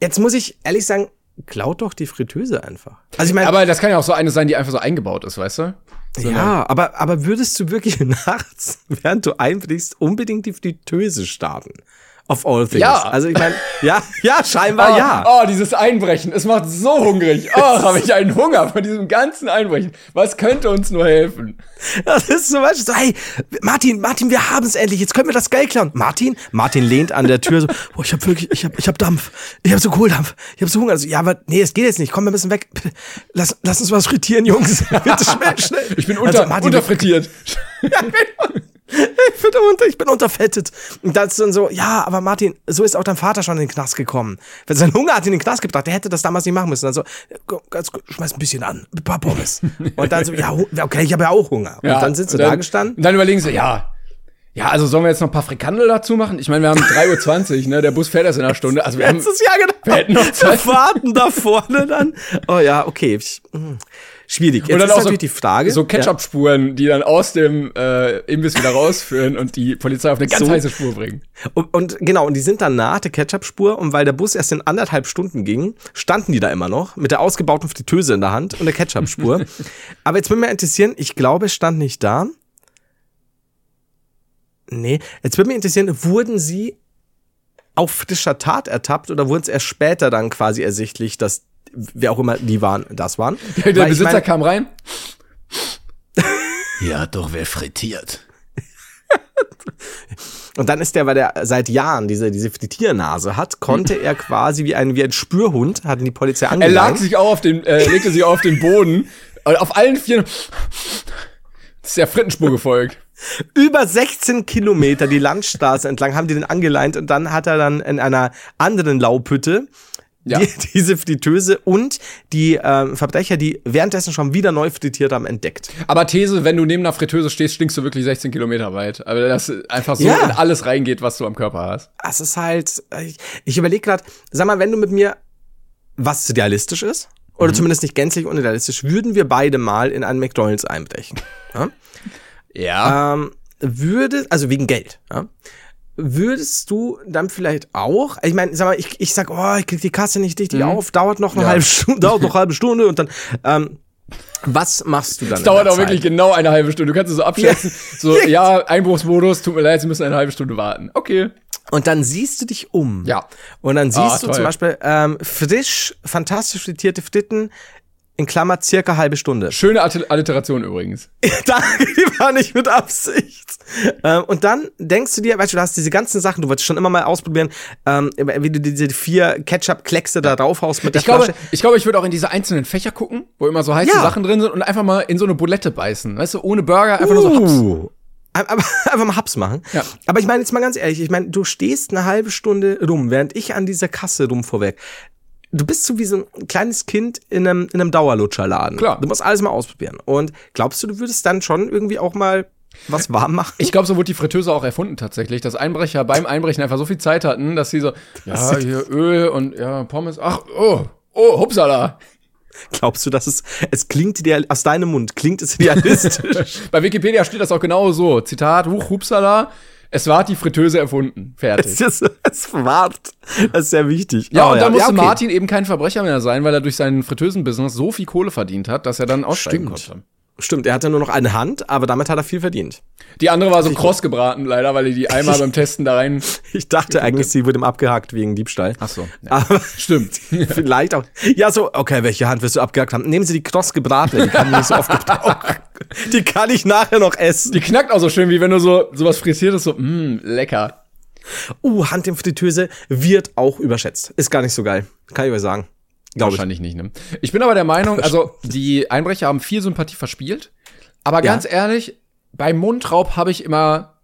jetzt muss ich ehrlich sagen, klaut doch die Fritteuse einfach. Also ich meine, aber das kann ja auch so eine sein, die einfach so eingebaut ist, weißt du? So ja, aber, aber würdest du wirklich [LAUGHS] nachts, während du einbrichst, unbedingt die Fritteuse starten? Of all things. Ja. Also ich meine, ja, ja, scheinbar [LAUGHS] oh, ja. Oh, dieses Einbrechen, es macht so hungrig. Oh, habe ich einen Hunger von diesem ganzen Einbrechen. Was könnte uns nur helfen? Das ist zum Beispiel so, hey, Martin, Martin, wir haben es endlich, jetzt können wir das Geld klauen. Martin, Martin lehnt an der Tür so, [LAUGHS] oh, ich habe wirklich, ich habe ich hab Dampf, ich habe so Kohldampf, ich habe so Hunger. Also, ja, aber nee, es geht jetzt nicht, komm wir müssen weg. Lass, lass uns was frittieren, Jungs. [LAUGHS] Bitte schnell, schnell. Ich bin unter, also, Martin, unterfrittiert. Ja, [LAUGHS] ich bin, unter, ich bin unterfettet. Und das ist dann so, ja, aber Martin, so ist auch dein Vater schon in den Knast gekommen. Wenn sein Hunger hat in den Knast gebracht, der hätte das damals nicht machen müssen. Dann so, ganz, schmeiß ein bisschen an, ein paar Pommes. [LAUGHS] Und dann so, ja, okay, ich habe ja auch Hunger. Ja, und dann sitzt du da gestanden. Und dann überlegen sie, ja, ja, also sollen wir jetzt noch ein paar Frikandel dazu machen? Ich meine, wir haben 3.20 Uhr, ne? Der Bus fährt erst in einer Stunde. Also wir Letztes haben, Jahr genau. Wir hätten noch Zeit. Wir warten da vorne dann. Oh ja, okay. Ich, hm schwierig. Jetzt und dann ist auch natürlich so, die Frage. So Ketchup-Spuren, ja. die dann aus dem äh, Imbiss wieder rausführen und die Polizei auf eine ganz so. heiße Spur bringen. Und, und, genau, und die sind dann nach der Ketchup-Spur und weil der Bus erst in anderthalb Stunden ging, standen die da immer noch mit der ausgebauten Fritteuse in der Hand und der Ketchup-Spur. [LAUGHS] Aber jetzt würde mich interessieren, ich glaube, es stand nicht da. Nee, jetzt würde mich interessieren, wurden sie auf frischer Tat ertappt oder wurden es erst später dann quasi ersichtlich, dass wer auch immer die waren, das waren. [LAUGHS] Der, der Besitzer meine, kam rein. [LAUGHS] Hat doch wer frittiert. [LAUGHS] Und dann ist der, weil der seit Jahren diese, diese Fritiernase hat, konnte er quasi wie ein, wie ein Spürhund, hat die Polizei angelangt. Er lag sich auch auf den, äh, legte sich auf den Boden, auf allen vier, ist der Frittenspur gefolgt. Über 16 Kilometer die Landstraße entlang haben die den angeleint und dann hat er dann in einer anderen Laubhütte ja. die, diese Fritteuse und die ähm, Verbrecher, die währenddessen schon wieder neu frittiert haben, entdeckt. Aber These, wenn du neben einer Fritteuse stehst, stinkst du wirklich 16 Kilometer weit. Aber das einfach so ja. in alles reingeht, was du am Körper hast. Es ist halt, ich, ich überlege gerade, sag mal, wenn du mit mir, was realistisch ist, oder mhm. zumindest nicht gänzlich unrealistisch, würden wir beide mal in einen McDonalds einbrechen. Ja. ja. Ähm, würde, also wegen Geld, ja. Würdest du dann vielleicht auch, ich meine, sag mal, ich, ich sag, oh, ich krieg die Kasse nicht richtig mhm. auf, dauert noch eine ja. halbe Stunde, dauert noch eine halbe Stunde und dann, ähm, was machst du dann? Es dauert auch Zeit? wirklich genau eine halbe Stunde. Du kannst es so abschätzen. Ja. So, ja, Einbruchsmodus, tut mir leid, Sie müssen eine halbe Stunde warten. Okay. Und dann siehst du dich um. Ja. Und dann siehst ah, du toll. zum Beispiel ähm, frisch, fantastisch frittierte Fritten in Klammer circa halbe Stunde. Schöne Alliteration übrigens. [LAUGHS] Danke, die war nicht mit Absicht. Ähm, und dann denkst du dir, weißt du, du hast diese ganzen Sachen, du wolltest schon immer mal ausprobieren, ähm, wie du diese vier Ketchup-Kleckse da draufhaust mit der ich Flasche. Glaube, ich glaube, ich würde auch in diese einzelnen Fächer gucken, wo immer so heiße ja. Sachen drin sind und einfach mal in so eine Bulette beißen. Weißt du, ohne Burger, einfach uh. nur so. Uh. [LAUGHS] einfach mal Haps machen. Ja. Aber ich meine jetzt mal ganz ehrlich, ich meine, du stehst eine halbe Stunde rum, während ich an dieser Kasse rum vorweg du bist so wie so ein kleines Kind in einem, in einem Dauerlutscherladen. Klar. Du musst alles mal ausprobieren. Und glaubst du, du würdest dann schon irgendwie auch mal was warm machen? Ich glaube, so wurde die Fritteuse auch erfunden tatsächlich, dass Einbrecher beim Einbrechen einfach so viel Zeit hatten, dass sie so, ja, hier Öl und ja, Pommes, ach, oh, oh, hupsala. Glaubst du, dass es, es klingt ideal, aus deinem Mund, klingt es [LAUGHS] realistisch? Bei Wikipedia steht das auch genau so. Zitat, huch, hupsala, es war die Fritteuse erfunden. Fertig. Es, ist, es war. Das ist sehr wichtig. Ja, oh, und dann ja. musste ja, okay. Martin eben kein Verbrecher mehr sein, weil er durch seinen Fritteusen-Business so viel Kohle verdient hat, dass er dann aussteigen Stimmt. konnte. Stimmt, er hatte nur noch eine Hand, aber damit hat er viel verdient. Die andere war so kross gebraten, leider, weil er die einmal [LAUGHS] beim Testen da rein. Ich dachte eigentlich, sie wurde ihm abgehakt wegen Diebstahl. Ach so. Ja. Aber stimmt. [LAUGHS] Vielleicht auch. Ja, so, okay, welche Hand wirst du abgehakt haben? Nehmen Sie die kross gebratene, die kann ich nicht so oft gebrauchen. [LAUGHS] Die kann ich nachher noch essen. Die knackt auch so schön, wie wenn du so sowas frittierst, so, mh, mm, lecker. Uh, Hand im Fritteuse wird auch überschätzt. Ist gar nicht so geil. Kann ich euch sagen. Glaub Wahrscheinlich ich. nicht, ne? Ich bin aber der Meinung, also [LAUGHS] die Einbrecher haben viel Sympathie verspielt. Aber ganz ja. ehrlich, beim Mundraub habe ich immer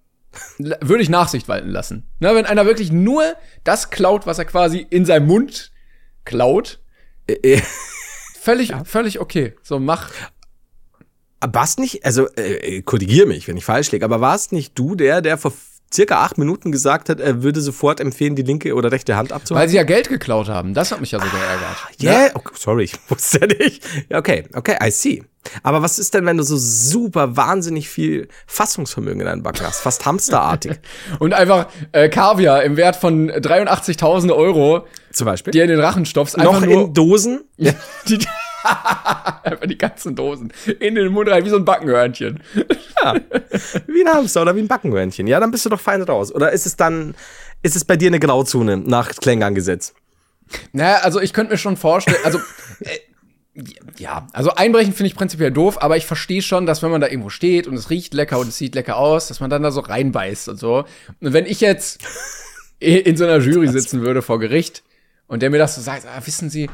würde ich Nachsicht walten lassen. Ne, wenn einer wirklich nur das klaut, was er quasi in seinem Mund klaut, äh, äh. völlig, ja. völlig okay. So mach. War es nicht, also äh, korrigier mich, wenn ich falsch liege, aber war es nicht du der, der vor circa acht Minuten gesagt hat, er würde sofort empfehlen, die linke oder rechte Hand abzuhalten. Weil sie ja Geld geklaut haben. Das hat mich ja so geärgert. Ja, yeah. oh, sorry, ich wusste ja nicht. Okay, okay, I see. Aber was ist denn, wenn du so super wahnsinnig viel Fassungsvermögen in deinen Backen hast? Fast hamsterartig. [LAUGHS] Und einfach äh, Kaviar im Wert von 83.000 Euro. Zum Beispiel. Die in den Rachen stopfst. Noch nur, in Dosen? Ja, [LAUGHS] die, [LAUGHS] Einfach die ganzen Dosen in den Mund rein, wie so ein Backenhörnchen. Ja, wie ein Hamster oder wie ein Backenhörnchen. Ja, dann bist du doch fein raus. Oder ist es dann, ist es bei dir eine Grauzone nach Klängern-Gesetz? Naja, also ich könnte mir schon vorstellen, also äh, ja, also einbrechen finde ich prinzipiell doof, aber ich verstehe schon, dass wenn man da irgendwo steht und es riecht lecker und es sieht lecker aus, dass man dann da so reinbeißt und so. Und wenn ich jetzt in so einer Jury sitzen würde vor Gericht und der mir das so sagt, ah, wissen Sie,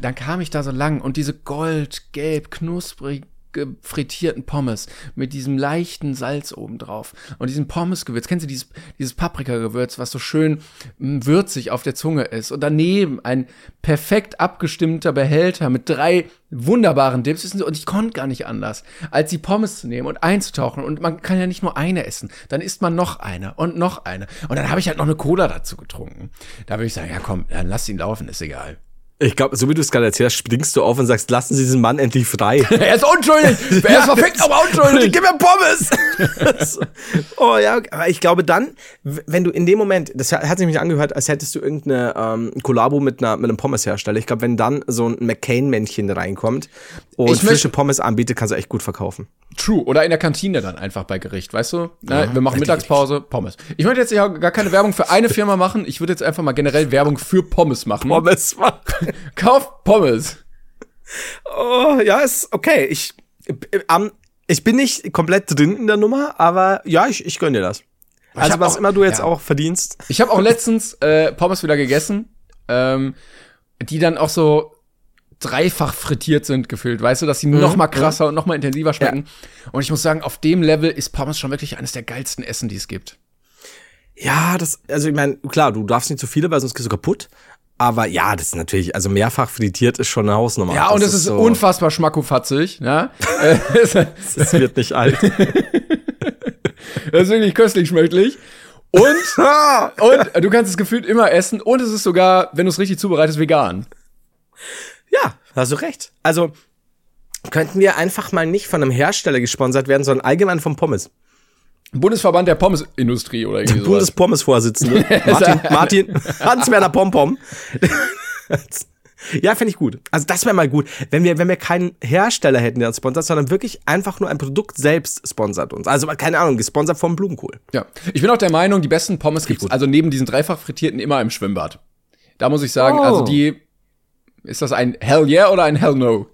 dann kam ich da so lang und diese gold, gelb, knusprig frittierten Pommes mit diesem leichten Salz obendrauf und diesem Pommesgewürz. Kennst du dieses, dieses Paprikagewürz, was so schön hm, würzig auf der Zunge ist? Und daneben ein perfekt abgestimmter Behälter mit drei wunderbaren Dips. Und ich konnte gar nicht anders, als die Pommes zu nehmen und einzutauchen. Und man kann ja nicht nur eine essen. Dann isst man noch eine und noch eine. Und dann habe ich halt noch eine Cola dazu getrunken. Da würde ich sagen, ja komm, dann lass ihn laufen, ist egal. Ich glaube, so wie du es gerade erzählst, springst du auf und sagst, lassen Sie diesen Mann endlich frei. [LAUGHS] er ist unschuldig. [LAUGHS] Er ist verfickt, aber unschuldig. [LAUGHS] Gib mir Pommes. oh ja, aber ich glaube dann, wenn du in dem Moment, das hat sich mich angehört, als hättest du irgendeine ähm, Kollabo mit, einer, mit einem Pommeshersteller. Ich glaube, wenn dann so ein McCain-Männchen reinkommt und frische Pommes anbietet, kannst du echt gut verkaufen. True. Oder in der Kantine dann einfach bei Gericht, weißt du? Na, ja, wir machen Mittagspause, Pommes. Ich möchte jetzt ja gar keine Werbung für eine Firma machen. Ich würde jetzt einfach mal generell Werbung für Pommes machen. Pommes machen. Kauf Pommes. Oh, ja, ist okay. Ich, ähm, ich bin nicht komplett drin in der Nummer, aber ja, ich, ich gönn dir das. Also, was auch, immer du jetzt ja. auch verdienst. Ich habe auch [LAUGHS] letztens äh, Pommes wieder gegessen, ähm, die dann auch so dreifach frittiert sind gefühlt, weißt du, dass sie mhm. noch mal krasser mhm. und noch mal intensiver schmecken. Ja. Und ich muss sagen, auf dem Level ist Pommes schon wirklich eines der geilsten Essen, die es gibt. Ja, das, also ich meine, klar, du darfst nicht zu viele, weil sonst gehst du kaputt. Aber ja, das ist natürlich, also mehrfach frittiert ist schon eine Hausnummer. Ja, und es ist, ist so unfassbar schmackofatzig, ja. [LAUGHS] [LAUGHS] es wird nicht alt. [LAUGHS] das ist wirklich köstlich schmecktlich. Und, und du kannst es gefühlt immer essen und es ist sogar, wenn du es richtig zubereitest, vegan. Ja, hast du recht. Also könnten wir einfach mal nicht von einem Hersteller gesponsert werden, sondern allgemein vom Pommes. Bundesverband der Pommesindustrie oder irgendwie sowas. Bundespommes-Vorsitzende. [LAUGHS] Martin, Martin, Hans-Werner Pompom. [LAUGHS] ja, finde ich gut. Also das wäre mal gut, wenn wir, wenn wir keinen Hersteller hätten, der uns sponsert, sondern wirklich einfach nur ein Produkt selbst sponsert uns. Also keine Ahnung, gesponsert vom Blumenkohl. Ja, ich bin auch der Meinung, die besten Pommes gibt's also neben diesen dreifach frittierten immer im Schwimmbad. Da muss ich sagen, also oh. also die, ist das ein Hell yeah oder ein Hell no?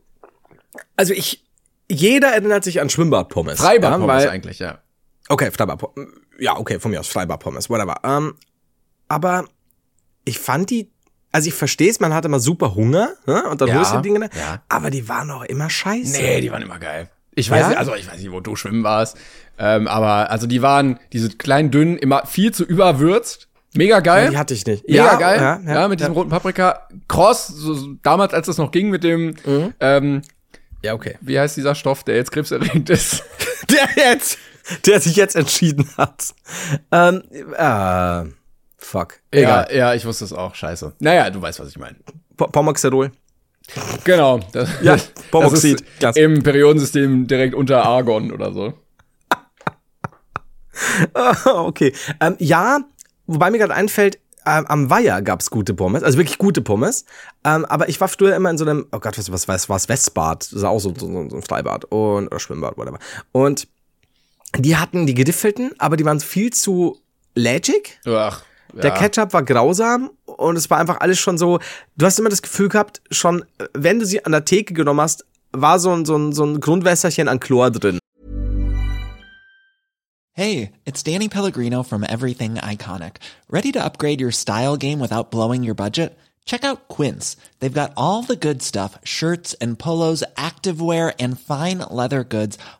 Also ich, jeder erinnert sich an Schwimmbadpommes. Freibadpommes ja, eigentlich, ja. Okay, Freibadpommes. Ja, okay, von mir aus Freibadpommes, whatever. Ähm, aber ich fand die, also ich verstehe es, man hatte immer super Hunger, ne? Und dann ja, holst du die Dinge, ja. aber die waren auch immer scheiße. Nee, die waren immer geil. Ich weiß ja? nicht, also ich weiß nicht, wo du schwimmen warst. Ähm, aber also die waren, diese kleinen dünnen, immer viel zu überwürzt. Mega geil. Ja, die hatte ich nicht. Mega ja, geil. Ja, ja, ja mit diesem roten Paprika. Cross, so, damals, als das noch ging mit dem, mhm. ähm, ja, okay. Wie heißt dieser Stoff, der jetzt krebserregend ist? [LAUGHS] der jetzt, [LAUGHS] der sich jetzt entschieden hat. Ähm, äh, fuck. Egal. Ja, ja, ich wusste es auch. Scheiße. Naja, du weißt, was ich meine. Pomoxidol. Genau. Das, [LAUGHS] ja, Pomoxid. Das Im Periodensystem direkt unter Argon oder so. [LAUGHS] okay. Ähm, ja, wobei mir gerade einfällt, ähm, am Weiher gab's gute Pommes, also wirklich gute Pommes. Ähm, aber ich war früher immer in so einem, oh Gott, was, was, was war's, Westbad, das ist auch so, so, so ein Freibad und, oder Schwimmbad, whatever. Und die hatten die gediffelten, aber die waren viel zu lätschig. Ach. Ja. Der Ketchup war grausam und es war einfach alles schon so, du hast immer das Gefühl gehabt, schon, wenn du sie an der Theke genommen hast, war so ein, so ein, so ein Grundwässerchen an Chlor drin. Hey, it's Danny Pellegrino from Everything Iconic. Ready to upgrade your style game without blowing your budget? Check out Quince. They've got all the good stuff, shirts and polos, activewear and fine leather goods,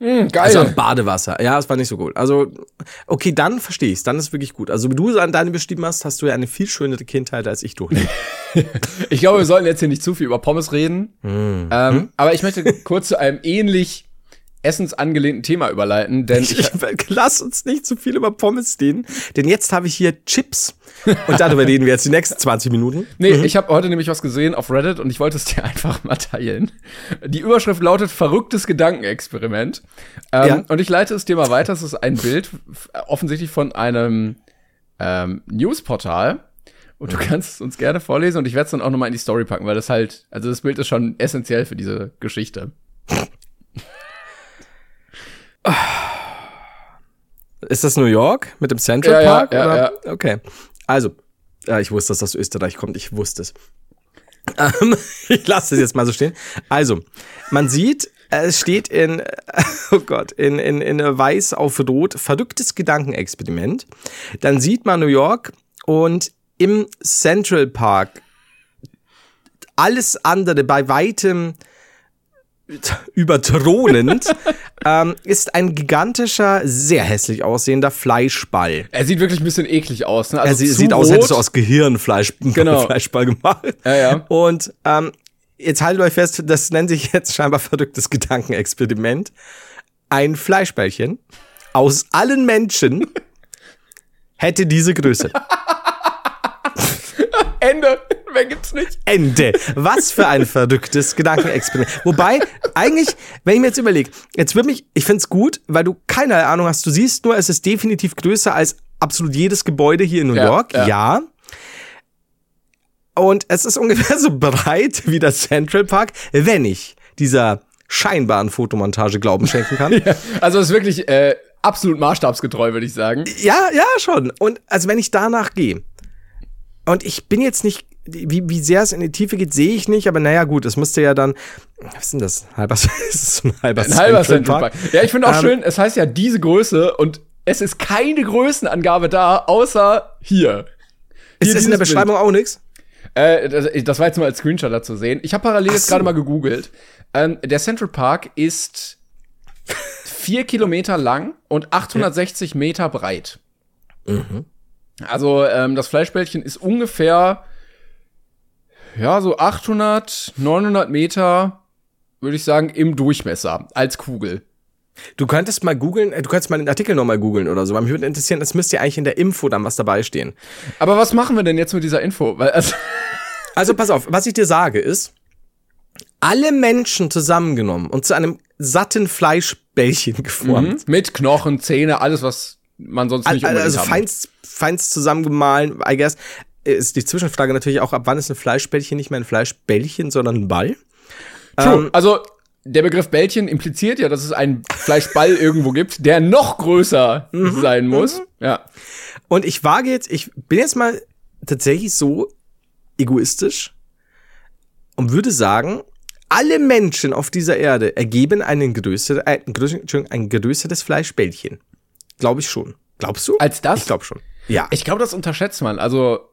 Mm, geil. Also Badewasser. Ja, es war nicht so gut. Also, okay, dann verstehe ich's. Dann ist es wirklich gut. Also, wie du an deine beschrieben hast, hast du ja eine viel schönere Kindheit als ich durch. [LAUGHS] ich glaube, wir sollten jetzt hier nicht zu viel über Pommes reden. Mm. Ähm, hm? Aber ich möchte kurz zu einem ähnlich essensangelehnten Thema überleiten, denn ich, ich [LAUGHS] lass uns nicht zu viel über Pommes reden, denn jetzt habe ich hier Chips und darüber reden wir jetzt die nächsten 20 Minuten. Nee, mhm. ich habe heute nämlich was gesehen auf Reddit und ich wollte es dir [LAUGHS] einfach mal teilen. Die Überschrift lautet verrücktes Gedankenexperiment. Ähm, ja. Und ich leite das Thema weiter. Es ist ein Bild offensichtlich von einem ähm, Newsportal. Und du mhm. kannst es uns gerne vorlesen und ich werde es dann auch nochmal in die Story packen, weil das halt, also das Bild ist schon essentiell für diese Geschichte. Ist das New York mit dem Central ja, Park? Ja, ja, ja. Okay. Also, ja, ich wusste, dass das aus Österreich kommt. Ich wusste es. Ähm, [LAUGHS] ich lasse es jetzt mal so stehen. Also, man sieht, es steht in, [LAUGHS] oh Gott, in, in, in weiß auf rot, verrücktes Gedankenexperiment. Dann sieht man New York und im Central Park alles andere bei weitem überthronend, [LAUGHS] ähm, ist ein gigantischer, sehr hässlich aussehender Fleischball. Er sieht wirklich ein bisschen eklig aus. Ne? Also er sieht aus, als hättest du aus Gehirnfleisch [LAUGHS] genau. Fleischball gemacht. Ja, ja. Und ähm, jetzt haltet euch fest, das nennt sich jetzt scheinbar verrücktes Gedankenexperiment. Ein Fleischbällchen aus allen Menschen [LAUGHS] hätte diese Größe. Ende. Mehr gibt's nicht. Ende. Was für ein verrücktes Gedankenexperiment. Wobei, eigentlich, wenn ich mir jetzt überlege, jetzt wird mich, ich find's gut, weil du keine Ahnung hast. Du siehst nur, es ist definitiv größer als absolut jedes Gebäude hier in New ja, York. Ja. ja. Und es ist ungefähr so breit wie das Central Park, wenn ich dieser scheinbaren Fotomontage Glauben schenken kann. [LAUGHS] ja, also es ist wirklich äh, absolut maßstabsgetreu, würde ich sagen. Ja, ja, schon. Und also wenn ich danach gehe, und ich bin jetzt nicht, wie, wie sehr es in die Tiefe geht, sehe ich nicht, aber naja, gut, es müsste ja dann, was ist denn das? Halber, [LAUGHS] ist so ein halber, ein halber Central Park. Ja, ich finde auch ähm, schön, es heißt ja diese Größe und es ist keine Größenangabe da, außer hier. hier ist das in der Beschreibung Bild. auch nichts? Äh, das, das, war jetzt mal als Screenshot dazu sehen. Ich habe parallel Ach jetzt gerade mal gegoogelt. Ähm, der Central Park ist vier Kilometer lang und 860 Meter breit. Also ähm, das Fleischbällchen ist ungefähr ja so 800, 900 Meter, würde ich sagen, im Durchmesser als Kugel. Du könntest mal googeln, äh, du könntest mal den Artikel nochmal googeln oder so, weil mich würde interessieren, es müsste ja eigentlich in der Info dann was dabei stehen. Aber was machen wir denn jetzt mit dieser Info? Weil, also, [LAUGHS] Also pass auf, was ich dir sage ist, alle Menschen zusammengenommen und zu einem satten Fleischbällchen [LAUGHS] geformt. mit Knochen, Zähne, alles, was man sonst nicht also feinst, feinst zusammengemahlen, I guess. Ist die Zwischenfrage natürlich auch, ab wann ist ein Fleischbällchen nicht mehr ein Fleischbällchen, sondern ein Ball? True. Ähm, also der Begriff Bällchen impliziert ja, dass es einen Fleischball [LAUGHS] irgendwo gibt, der noch größer Mhm. sein muss. Ja. Und ich wage jetzt, ich bin jetzt mal tatsächlich so egoistisch und würde sagen, alle Menschen auf dieser Erde ergeben einen größer, äh, ein, ein größeres Fleischbällchen. Glaube ich schon. Glaubst du? Als das? Ich glaube schon. Ja. Ich glaube, das unterschätzt man. Also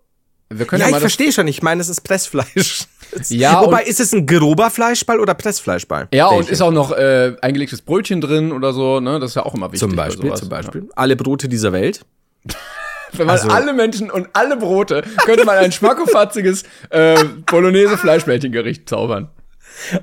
wir können ja, ja, ich verstehe schon. Ich meine, es ist Pressfleisch. [LAUGHS] Ja, Wobei, und- ist es ein grober Fleischball oder Pressfleischball? Ja, und Bällchen? ist auch noch äh, eingelegtes Brötchen drin oder so, ne? Das ist ja auch immer wichtig. zum bei Beispiel, zum Beispiel. Alle Brote dieser Welt. Ja. [LAUGHS] Wenn man Also- alle Menschen und alle Brote, könnte man ein schmackofatziges äh, Bolognese-Fleischbällchengericht zaubern.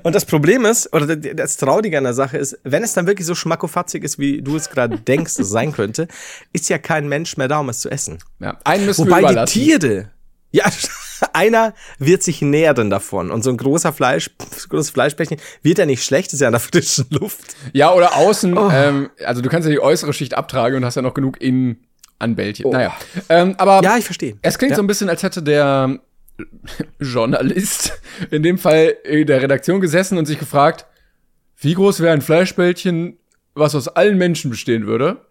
Und das Problem ist, oder das Traurige an der Sache ist, wenn es dann wirklich so schmackofatzig ist, wie du es gerade [LAUGHS] denkst, es sein könnte, ist ja kein Mensch mehr da, um es zu essen. Ja, einen müssen wir Wobei die überlassen. Tiere, ja, [LAUGHS] einer wird sich nähren davon. Und so ein großer Fleisch, großes Fleischbällchen wird ja nicht schlecht, ist ja in der frischen Luft. Ja, oder außen, Oh. ähm, also du kannst ja die äußere Schicht abtragen und hast ja noch genug innen an Bällchen. Naja. Ähm, aber Oh. Ja, ich verstehe. es klingt ja. so ein bisschen, als hätte der [LAUGHS] Journalist in dem Fall in der Redaktion gesessen und sich gefragt, wie groß wäre ein Fleischbällchen, was aus allen Menschen bestehen würde?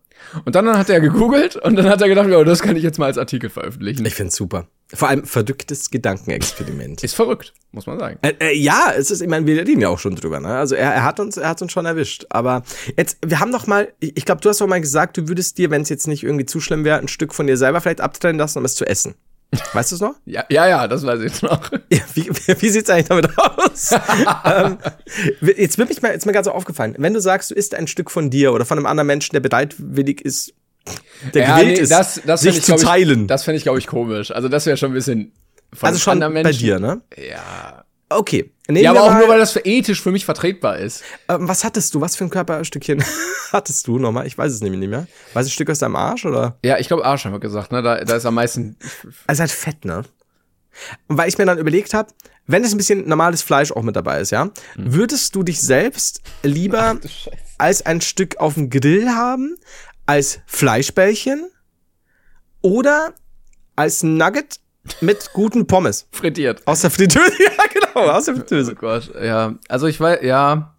Und dann hat er gegoogelt und dann hat er gedacht, ja, das kann ich jetzt mal als Artikel veröffentlichen. Ich find's super. Vor allem verdücktes Gedankenexperiment. Ist verrückt, muss man sagen. Äh, äh, ja, es ist, ich meine, wir reden ja auch schon drüber, ne? Also er, er hat uns, er hat uns schon erwischt. Aber jetzt, wir haben doch mal, ich, ich glaube, du hast doch mal gesagt, du würdest dir, wenn es jetzt nicht irgendwie zu schlimm wäre, ein Stück von dir selber vielleicht abtrennen lassen, um es zu essen. Weißt du es noch? Ja, ja, ja, das weiß ich noch. [LAUGHS] Ja, wie, wie sieht's eigentlich damit aus? [LAUGHS] ähm, jetzt wird mich mal, jetzt mir gerade so aufgefallen, wenn du sagst, du isst ein Stück von dir oder von einem anderen Menschen, der bereitwillig ist, der Ja, gewillt nee, ist, das, das sich ich, zu ich, teilen. Das fände ich, glaube ich, komisch. Also das wäre schon ein bisschen von also schon bei dir, ne? Ja. Okay. Nehmen Ja, aber auch mal, nur, weil das für ethisch für mich vertretbar ist. Ähm, was hattest du? Was für ein Körperstückchen [LAUGHS] hattest du nochmal? Ich weiß es nämlich nicht mehr. War es ein Stück aus deinem Arsch oder? Ja, ich glaube Arsch haben wir gesagt, ne? Da, da ist am meisten. Also halt fett, ne? Und weil ich mir dann überlegt habe, wenn es ein bisschen normales Fleisch auch mit dabei ist, ja, würdest du dich selbst lieber als ein Stück auf dem Grill haben, als Fleischbällchen oder als Nugget mit guten Pommes Frittiert. aus der Fritteuse? [LAUGHS] Ja, genau, aus der Oh Fritteuse. Gott, ja. Also ich weiß, ja.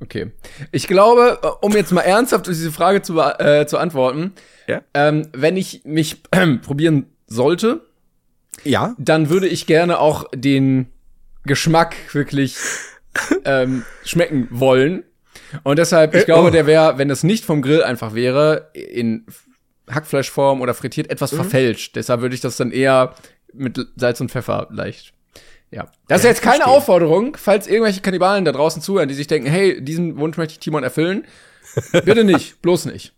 Okay. Ich glaube, äh, um jetzt mal ernsthaft diese Frage zu, äh, zu antworten, Ja. ähm, wenn ich mich [CLEARS THROAT] probieren sollte, Ja. dann würde ich gerne auch den Geschmack wirklich [LAUGHS] ähm, schmecken wollen. Und deshalb, ich Äh, glaube, oh. der wäre, wenn das nicht vom Grill einfach wäre, in Hackfleischform oder frittiert, etwas Mhm. verfälscht. Deshalb würde ich das dann eher mit Salz und Pfeffer leicht. Ja. Das ist jetzt keine verstehe. Aufforderung, falls irgendwelche Kannibalen da draußen zuhören, die sich denken, hey, diesen Wunsch möchte ich Timon erfüllen. [LAUGHS] Bitte nicht, bloß nicht.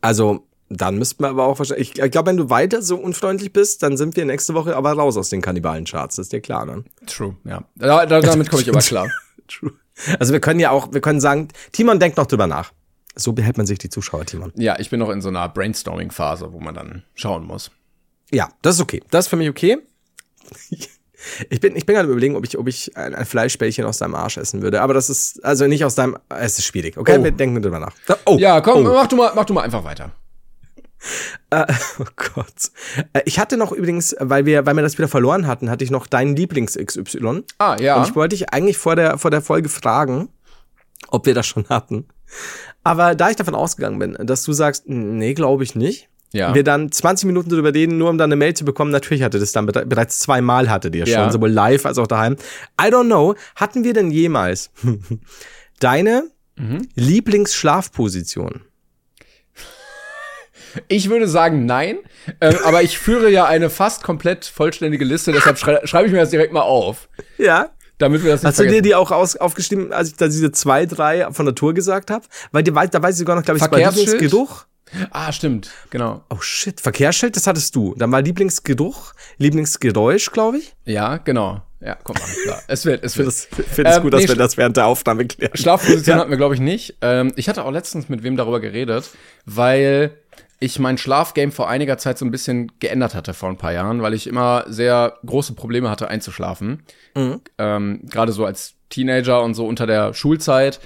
Also, dann müssten wir aber auch wahrscheinlich. Ich glaube, wenn du weiter so unfreundlich bist, dann sind wir nächste Woche aber raus aus den Kannibalen-Charts. Ist dir klar, ne? True, ja. Da, damit komme ich aber klar. [LAUGHS] True. Also wir können ja auch, wir können sagen, Timon denkt noch drüber nach. So behält man sich die Zuschauer, Timon. Ja, ich bin noch in so einer Brainstorming-Phase, wo man dann schauen muss. Ja, das ist okay. Das ist für mich okay. [LAUGHS] Ich bin, ich bin gerade überlegen, ob ich, ob ich ein, ein Fleischbällchen aus deinem Arsch essen würde. Aber das ist, also nicht aus deinem, es ist schwierig. Okay, Oh. wir denken drüber nach. Oh, Ja, komm, Oh, mach, du mal, mach du mal einfach weiter. [LAUGHS] äh, oh Gott. Äh, Ich hatte noch übrigens, weil wir, weil wir das wieder verloren hatten, hatte ich noch deinen Lieblings-XY. Ah, ja. Und ich wollte dich eigentlich vor der, vor der Folge fragen, ob wir das schon hatten. Aber da ich davon ausgegangen bin, dass du sagst, nee, glaube ich nicht, Ja. wir dann 20 Minuten drüber reden, nur um dann eine Mail zu bekommen, natürlich hatte das dann bere- bereits zweimal hattet ihr Ja. schon, sowohl live als auch daheim. I don't know, hatten wir denn jemals [LAUGHS] deine Mhm. Lieblingsschlafposition? Ich würde sagen nein, ähm, aber ich führe ja eine fast komplett vollständige Liste, deshalb schrei schreibe ich mir das direkt mal auf. Ja. Damit wir das nicht Hast vergessen. du dir die auch aus, aufgeschrieben, als ich da diese zwei, drei von der Tour gesagt habe? Weil die, da weiß ich sogar noch, glaube ich, bei Lieblingsgeruch. Ah, stimmt, genau. Oh shit, Verkehrsschild, das hattest du. Dann war Lieblingsgeruch, Lieblingsgeräusch, glaube ich. Ja, genau. Ja, komm mal, klar. Es wird, es wird. Ich finde es ähm, gut, dass nee, wir das während der Aufnahme klären. Schlafposition ja. hatten wir, glaube ich, nicht. Ähm, ich hatte auch letztens mit wem darüber geredet, weil ich mein Schlafgame vor einiger Zeit so ein bisschen geändert hatte vor ein paar Jahren, weil ich immer sehr große Probleme hatte einzuschlafen. Mhm. Ähm, Gerade so als Teenager und so unter der Schulzeit.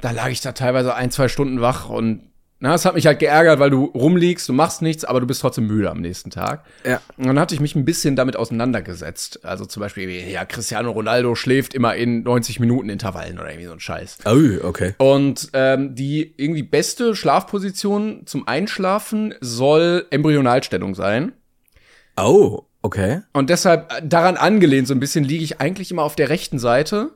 Da lag ich da teilweise ein, zwei Stunden wach und na, es hat mich halt geärgert, weil du rumliegst, du machst nichts, aber du bist trotzdem müde am nächsten Tag. Ja. Und dann hatte ich mich ein bisschen damit auseinandergesetzt. Also zum Beispiel, ja, Cristiano Ronaldo schläft immer in 90 Minuten Intervallen oder irgendwie so ein Scheiß. Oh, okay. Und ähm, die irgendwie beste Schlafposition zum Einschlafen soll Embryonalstellung sein. Oh, okay. Und deshalb äh, daran angelehnt so ein bisschen liege ich eigentlich immer auf der rechten Seite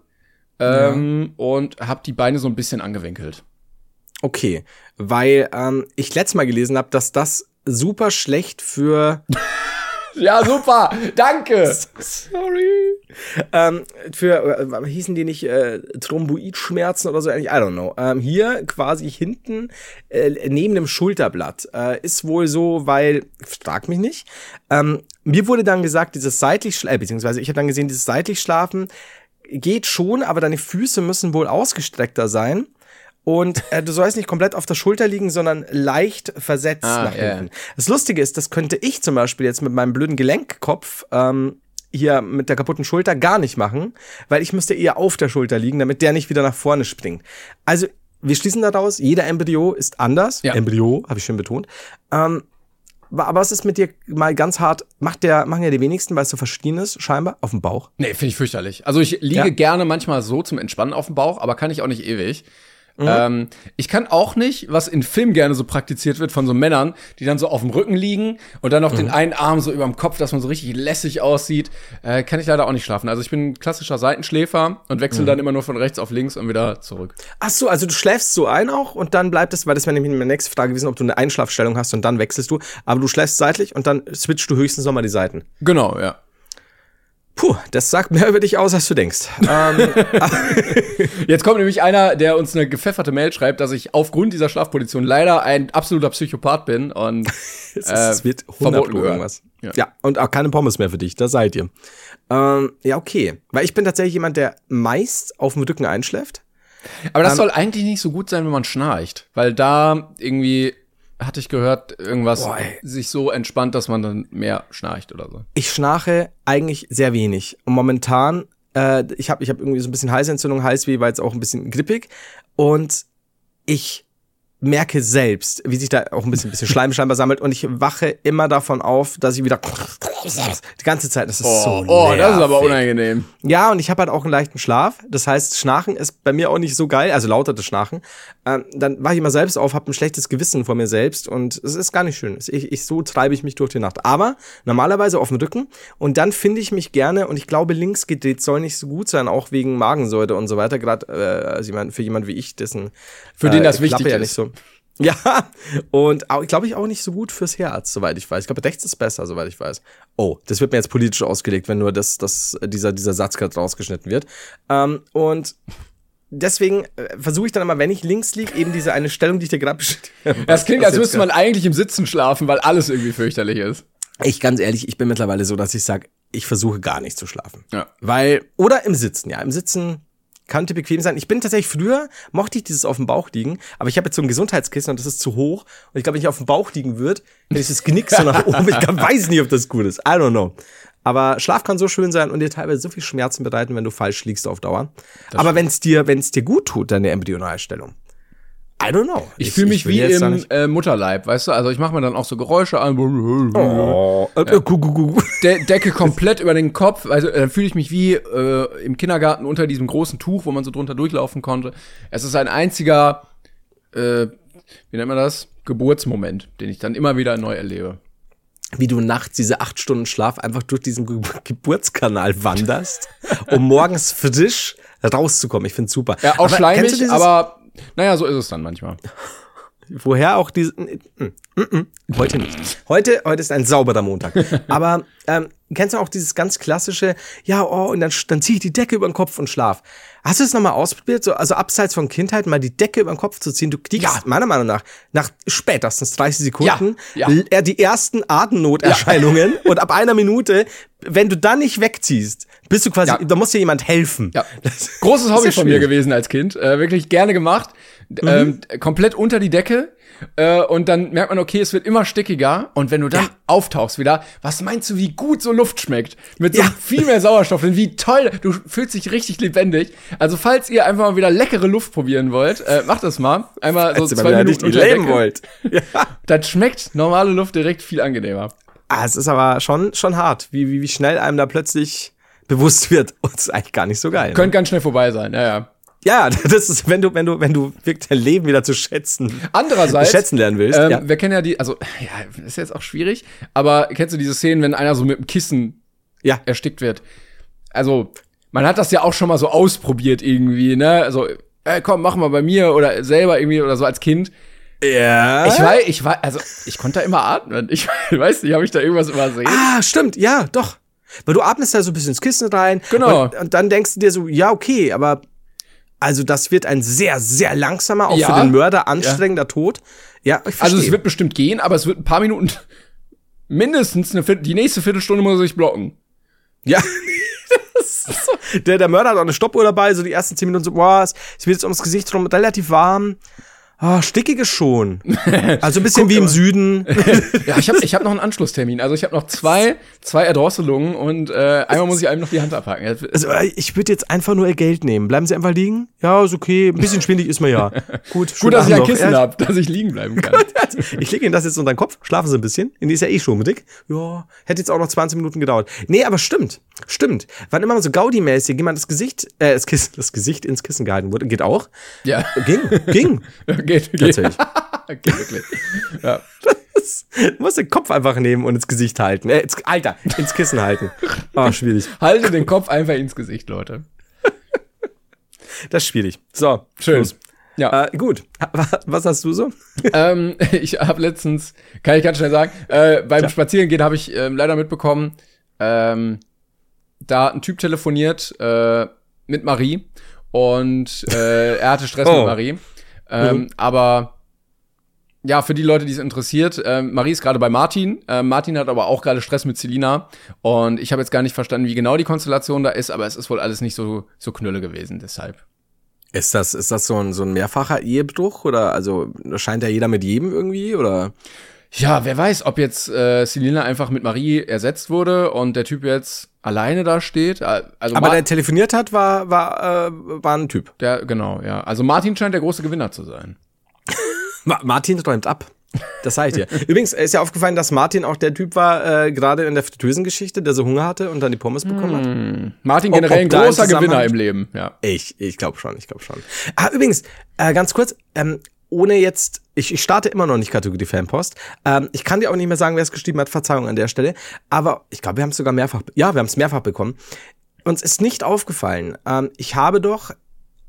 ähm, ja. und habe die Beine so ein bisschen angewinkelt. Okay, weil ähm, ich letztes Mal gelesen habe, dass das super schlecht für Ja, super. Danke. [LAUGHS] Sorry. Ähm, für, äh, hießen die nicht äh, Thromboidschmerzen oder so? I don't know. Ähm, hier quasi hinten äh, neben dem Schulterblatt äh, ist wohl so, weil, frag mich nicht, ähm, mir wurde dann gesagt, dieses seitlich, äh, beziehungsweise ich habe dann gesehen, dieses seitlich Schlafen geht schon, aber deine Füße müssen wohl ausgestreckter sein. Und äh, du sollst nicht komplett auf der Schulter liegen, sondern leicht versetzt ah, nach hinten. Yeah. Das Lustige ist, das könnte ich zum Beispiel jetzt mit meinem blöden Gelenkkopf ähm, hier mit der kaputten Schulter gar nicht machen, weil ich müsste eher auf der Schulter liegen, damit der nicht wieder nach vorne springt. Also wir schließen daraus, jeder Embryo ist anders. Ja. Embryo, habe ich schon betont. Ähm, aber was ist mit dir mal ganz hart? Macht der, machen ja die wenigsten, weil es so verschieden ist, scheinbar, auf dem Bauch? Nee, finde ich fürchterlich. Also ich liege ja. gerne manchmal so zum Entspannen auf dem Bauch, aber kann ich auch nicht ewig. Mhm. Ähm, ich kann auch nicht, was in Film gerne so praktiziert wird von so Männern, die dann so auf dem Rücken liegen und dann noch mhm. den einen Arm so über dem Kopf, dass man so richtig lässig aussieht, äh, kann ich leider auch nicht schlafen. Also ich bin ein klassischer Seitenschläfer und wechsle mhm. dann immer nur von rechts auf links und wieder zurück. Ach so, also du schläfst so ein auch und dann bleibt es, weil das wäre nämlich meine nächste Frage gewesen, ob du eine Einschlafstellung hast und dann wechselst du, aber du schläfst seitlich und dann switchst du höchstens nochmal die Seiten. Genau, ja. Puh, das sagt mehr über dich aus, als du denkst. ähm, [LAUGHS] Jetzt kommt nämlich einer, der uns eine gepfefferte Mail schreibt, dass ich aufgrund dieser Schlafposition leider ein absoluter Psychopath bin und [LAUGHS] es, äh, es wird verboten irgendwas. Ja. ja, und auch keine Pommes mehr für dich, da seid ihr. Ähm, ja, okay. Weil ich bin tatsächlich jemand, der meist auf dem Rücken einschläft. Aber das ähm, soll eigentlich nicht so gut sein, wenn man schnarcht, weil da irgendwie hatte ich gehört, irgendwas Boah, sich so entspannt, dass man dann mehr schnarcht oder so. Ich schnarche eigentlich sehr wenig. Und momentan, äh, ich habe ich hab irgendwie so ein bisschen Halsentzündung, Halsweh, weil es auch ein bisschen grippig. Und ich merke selbst, wie sich da auch ein bisschen, bisschen Schleim scheinbar sammelt und ich wache immer davon auf, dass ich wieder die ganze Zeit, das ist oh, so Oh, nervig. das ist aber unangenehm. Ja, und ich habe halt auch einen leichten Schlaf. Das heißt, Schnarchen ist bei mir auch nicht so geil, also lauter das Schnarchen. Ähm, dann wache ich immer selbst auf, habe ein schlechtes Gewissen vor mir selbst und es ist gar nicht schön. Ich, ich, so treibe ich mich durch die Nacht. Aber normalerweise auf dem Rücken und dann finde ich mich gerne und ich glaube, links gedreht soll nicht so gut sein, auch wegen Magensäure und so weiter. Gerade äh, also für jemand wie ich, dessen für den das äh, wichtig ja ist. nicht so. Ja, und glaube ich auch nicht so gut fürs Herz, soweit ich weiß. Ich glaube, rechts ist besser, soweit ich weiß. Oh, das wird mir jetzt politisch ausgelegt, wenn nur das, das, dieser, dieser Satz gerade rausgeschnitten wird. Ähm, und deswegen äh, versuche ich dann immer, wenn ich links liege, eben diese eine Stellung, die ich dir gerade beschrieben [LAUGHS] habe. Das klingt, als müsste man eigentlich im Sitzen schlafen, weil alles irgendwie fürchterlich ist. Ich ganz ehrlich, ich bin mittlerweile so, dass ich sage, ich versuche gar nicht zu schlafen. Ja. Weil, oder im Sitzen, ja. Im Sitzen könnte bequem sein. Ich bin tatsächlich früher, mochte ich dieses auf dem Bauch liegen, aber ich habe jetzt so ein Gesundheitskissen und das ist zu hoch. Und ich glaube, wenn ich auf dem Bauch liegen würde, wenn ich das Genick so nach oben, ich glaub, weiß nicht, ob das gut ist. I don't know. Aber Schlaf kann so schön sein und dir teilweise so viel Schmerzen bereiten, wenn du falsch liegst auf Dauer. Das aber wenn es dir, wenn es dir gut tut, deine Embryonalstellung, I don't know. Ich, ich fühle mich ich wie im äh, Mutterleib, weißt du? Also ich mache mir dann auch so Geräusche an. Oh. Ja. Äh, De Decke komplett über den Kopf. Also dann fühle ich mich wie äh, im Kindergarten unter diesem großen Tuch, wo man so drunter durchlaufen konnte. Es ist ein einziger, äh, wie nennt man das? Geburtsmoment, den ich dann immer wieder neu erlebe. Wie du nachts diese acht Stunden Schlaf einfach durch diesen Ge Geburtskanal wanderst, um morgens frisch rauszukommen. Ich find's super. Ja, auch aber schleimig, aber naja, so ist es dann manchmal. [LAUGHS] Woher auch diese. Heute nicht. Heute, heute ist ein sauberer Montag. [LAUGHS] Aber ähm, kennst du auch dieses ganz klassische, ja, oh, und dann, dann ziehe ich die Decke über den Kopf und schlaf. Hast du es nochmal ausprobiert, so, also abseits von Kindheit, mal die Decke über den Kopf zu ziehen? Du kriegst ja. meiner Meinung nach nach spätestens 30 Sekunden ja. Ja. die ersten Atemnoterscheinungen ja. [LAUGHS] und ab einer Minute, wenn du dann nicht wegziehst, bist du quasi, da muss dir jemand helfen. Ja. Großes Hobby von mir gewesen als Kind, äh, wirklich gerne gemacht. Mhm. Ähm, komplett unter die Decke. Äh, und dann merkt man, okay, es wird immer stickiger. Und wenn du dann ja. auftauchst wieder, was meinst du, wie gut so Luft schmeckt? Mit so ja. [LAUGHS] viel mehr Sauerstoff drin, wie toll. Du fühlst dich richtig lebendig. Also, falls ihr einfach mal wieder leckere Luft probieren wollt, äh, macht das mal. Einmal so zwei Minuten unter leben wollt. [LAUGHS] Ja. [LAUGHS] Dann schmeckt normale Luft direkt viel angenehmer. Ah, es ist aber schon, schon hart, wie, wie, wie schnell einem da plötzlich bewusst wird. Und es ist eigentlich gar nicht so geil. Könnte ne? ganz schnell vorbei sein, ja, ja. Ja, [LAUGHS] das ist, wenn du, wenn du, wenn du wirklich dein Leben wieder zu schätzen, andererseits schätzen lernen willst. Ähm, ja. Wir kennen ja die, also ja, ist jetzt auch schwierig, aber kennst du diese Szenen, wenn einer so mit dem Kissen ja. erstickt wird? Also man hat das ja auch schon mal so ausprobiert irgendwie, ne? Also ey, komm, mach mal bei mir oder selber irgendwie oder so als Kind. Ja. Ich weiß, ich war, also ich konnte da immer atmen. Ich [LAUGHS] weiß nicht, habe ich da irgendwas übersehen? Ah, stimmt, ja, doch. Weil du atmest da so ein bisschen ins Kissen rein. Genau. Und, und dann denkst du dir so, ja, okay, aber also das wird ein sehr, sehr langsamer, auch ja. für den Mörder anstrengender ja. Tod. Ja, ich Also es wird bestimmt gehen, aber es wird ein paar Minuten, [LAUGHS] mindestens eine Viertel, die nächste Viertelstunde muss er sich blocken. Ja. [LAUGHS] der, der Mörder hat auch eine Stoppuhr dabei, so die ersten zehn Minuten so, boah, es wird jetzt ums Gesicht rum, relativ warm. Ah, oh, stickiges schon. [LAUGHS] Also ein bisschen wie im Süden. [LAUGHS] ja, ich habe ich hab noch einen Anschlusstermin. Also ich habe noch zwei, [LAUGHS] zwei Erdrosselungen und äh, einmal muss ich einem noch die Hand abhaken. Also äh, ich würde jetzt einfach nur ihr Geld nehmen. Bleiben Sie einfach liegen? Ja, ist okay. Ein bisschen schwindig ist mir ja. Gut, Gut dass ich ein Kissen ja. habe, dass ich liegen bleiben kann. ich lege Ihnen das jetzt unter den Kopf, schlafen Sie ein bisschen. Die ist ja eh schon dick. Ja, hätte jetzt auch noch 20 Minuten gedauert. Nee, aber stimmt. Stimmt. Wann immer so Gaudi-mäßig jemand das Gesicht, äh, das, Kissen, das Gesicht ins Kissen gehalten wurde, geht auch. Ja. Ging, ging. Geht, geht. Tatsächlich. [LAUGHS] geht wirklich. Ja. Das, du musst den Kopf einfach nehmen und ins Gesicht halten. Äh, ins, Alter, ins Kissen halten. Ah, oh, [LAUGHS] schwierig. Halte den Kopf einfach ins Gesicht, Leute. Das ist schwierig. So, schön. Schluss. Ja. Äh, gut. Was hast du so? ähm, [LAUGHS] ich habe letztens, kann ich ganz schnell sagen, äh, beim Klar. Spazierengehen habe ich ähm, leider mitbekommen, ähm, da hat ein Typ telefoniert äh, mit Marie und äh, er hatte Stress oh. mit Marie. Ähm, mhm. Aber ja, für die Leute, die es interessiert, äh, Marie ist gerade bei Martin. Äh, Martin hat aber auch gerade Stress mit Selina. Und ich habe jetzt gar nicht verstanden, wie genau die Konstellation da ist, aber es ist wohl alles nicht so, so knülle gewesen, deshalb. Ist das, ist das so ein, so ein mehrfacher Ehebruch? Oder also scheint ja jeder mit jedem irgendwie? Oder? Ja, wer weiß, ob jetzt äh, Selina einfach mit Marie ersetzt wurde und der Typ jetzt alleine da steht. Also Aber Ma der telefoniert hat, war, war, äh, war ein Typ. Der, genau, ja. Also Martin scheint der große Gewinner zu sein. [LAUGHS] Martin räumt ab. Das sag ich dir. [LAUGHS] Übrigens ist ja aufgefallen, dass Martin auch der Typ war, äh, gerade in der Fritteusen-Geschichte, der so Hunger hatte und dann die Pommes bekommen hat. Hm. Martin generell ob, ob ein großer Gewinner im Leben, ja. Ich, ich glaube schon, ich glaube schon. Ah, übrigens, äh, ganz kurz, ähm, ohne jetzt, ich, ich starte immer noch nicht Kategorie Fanpost. Ähm, ich kann dir auch nicht mehr sagen, wer es geschrieben hat. Verzeihung an der Stelle. Aber ich glaube, wir haben es sogar mehrfach, ja, wir haben es mehrfach bekommen. Uns ist nicht aufgefallen. Ähm, ich habe doch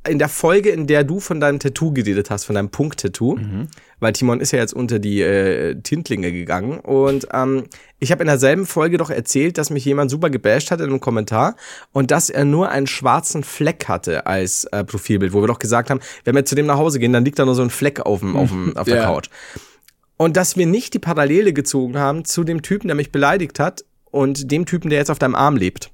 in der Folge, in der du von deinem Tattoo geredet hast, von deinem Punkt-Tattoo, mhm. weil Timon ist ja jetzt unter die äh, Tintlinge gegangen und ähm, ich habe in derselben Folge doch erzählt, dass mich jemand super gebasht hat in einem Kommentar und dass er nur einen schwarzen Fleck hatte als äh, Profilbild, wo wir doch gesagt haben, wenn wir zu dem nach Hause gehen, dann liegt da nur so ein Fleck auf, dem, [LAUGHS] auf, dem, auf der yeah. Couch. Und dass wir nicht die Parallele gezogen haben zu dem Typen, der mich beleidigt hat und dem Typen, der jetzt auf deinem Arm lebt.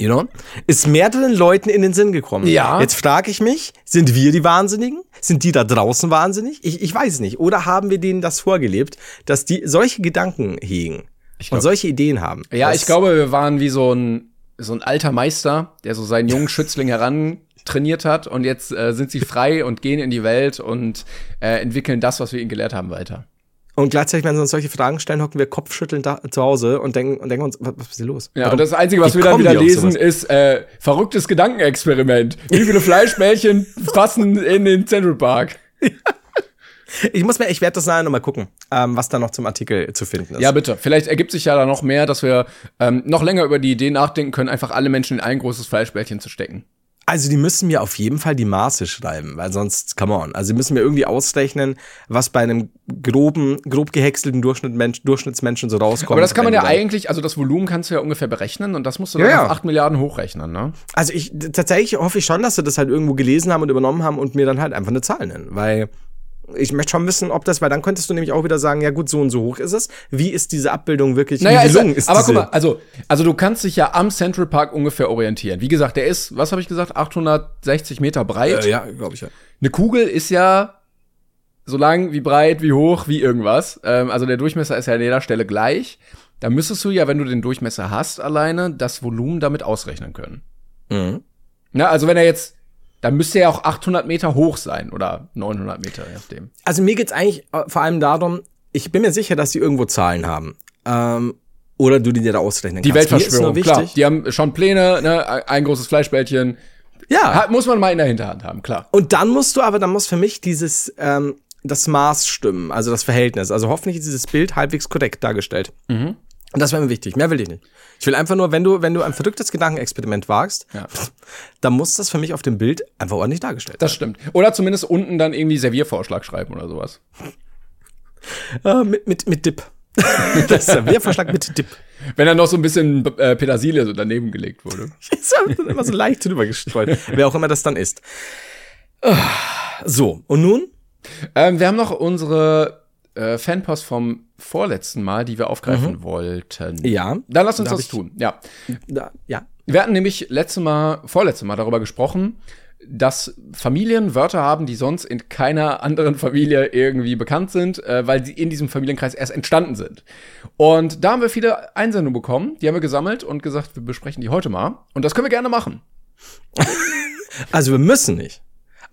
You know? Ist mehreren Leuten in den Sinn gekommen. Ja. Jetzt frage ich mich, sind wir die Wahnsinnigen? Sind die da draußen wahnsinnig? Ich, ich weiß es nicht. Oder haben wir denen das vorgelebt, dass die solche Gedanken hegen glaub, und solche Ideen haben? Ja, ich glaube, wir waren wie so ein, so ein alter Meister, der so seinen jungen Schützling heran trainiert hat und jetzt äh, sind sie frei und gehen in die Welt und äh, entwickeln das, was wir ihnen gelehrt haben, weiter. Und gleichzeitig, wenn sie uns solche Fragen stellen, hocken wir kopfschüttelnd da, zu Hause und denken, und denken uns, was, was ist hier los? Ja, Warum? und das Einzige, was Wie wir dann wieder lesen, ist äh, verrücktes Gedankenexperiment. Wie viele [LAUGHS] Fleischbällchen passen in den Central Park? [LAUGHS] Ich muss mir, ich werde das nachher nochmal gucken, ähm, was da noch zum Artikel zu finden ist. Ja, bitte. Vielleicht ergibt sich ja da noch mehr, dass wir ähm, noch länger über die Idee nachdenken können, einfach alle Menschen in ein großes Fleischbällchen zu stecken. Also die müssen mir auf jeden Fall die Maße schreiben, weil sonst, come on. Also die müssen mir irgendwie ausrechnen, was bei einem groben, grob gehäckselten Durchschnitt Durchschnittsmenschen so rauskommt. Aber das kann man ja eigentlich, also das Volumen kannst du ja ungefähr berechnen und das musst du dann ja, auf 8 Milliarden hochrechnen, ne? Also ich, tatsächlich hoffe ich schon, dass sie das halt irgendwo gelesen haben und übernommen haben und mir dann halt einfach eine Zahl nennen, weil ich möchte schon wissen, ob das, weil dann könntest du nämlich auch wieder sagen, ja gut, so und so hoch ist es. Wie ist diese Abbildung wirklich? Naja, gelungen ist, ist aber guck mal, also, also du kannst dich ja am Central Park ungefähr orientieren. Wie gesagt, der ist, was habe ich gesagt, 860 Meter breit. Äh, ja, glaube ich ja. Eine Kugel ist ja so lang wie breit, wie hoch, wie irgendwas. Ähm, also der Durchmesser ist ja an jeder Stelle gleich. Da müsstest du ja, wenn du den Durchmesser hast, alleine das Volumen damit ausrechnen können. Mhm. Na, also wenn er jetzt dann müsste er auch 800 Meter hoch sein oder 900 Meter, je nachdem. Also mir geht's eigentlich äh, vor allem darum, ich bin mir sicher, dass die irgendwo Zahlen haben. Ähm, oder du die dir da ausrechnen die kannst. Die Weltverschwörung, klar. Die haben schon Pläne, ne? ein großes Fleischbällchen. Ja. Hat, muss man mal in der Hinterhand haben, klar. Und dann musst du aber, dann muss für mich dieses, ähm, das Maß stimmen, also das Verhältnis. Also hoffentlich ist dieses Bild halbwegs korrekt dargestellt. Mhm. Und das wäre mir wichtig. Mehr will ich nicht. Ich will einfach nur, wenn du, wenn du ein verrücktes Gedankenexperiment wagst, ja. dann muss das für mich auf dem Bild einfach ordentlich dargestellt werden. Das stimmt. Oder zumindest unten dann irgendwie Serviervorschlag schreiben oder sowas. Äh, mit, mit, mit Dip. [LAUGHS] das Serviervorschlag mit Dip. Wenn dann noch so ein bisschen äh, Petersilie so daneben gelegt wurde. [LAUGHS] ist immer so leicht drüber gestreut. Wer auch immer das dann ist. So, und nun? Ähm, wir haben noch unsere äh, Fanpost vom vorletzten Mal, die wir aufgreifen mhm. wollten. Ja. Dann lass uns da das tun. Ja. Da, ja. Wir hatten nämlich letzte Mal, vorletzte Mal darüber gesprochen, dass Familien Wörter haben, die sonst in keiner anderen Familie irgendwie bekannt sind, äh, weil sie in diesem Familienkreis erst entstanden sind. Und da haben wir viele Einsendungen bekommen, die haben wir gesammelt und gesagt, wir besprechen die heute mal. Und das können wir gerne machen. [LAUGHS] also wir müssen nicht.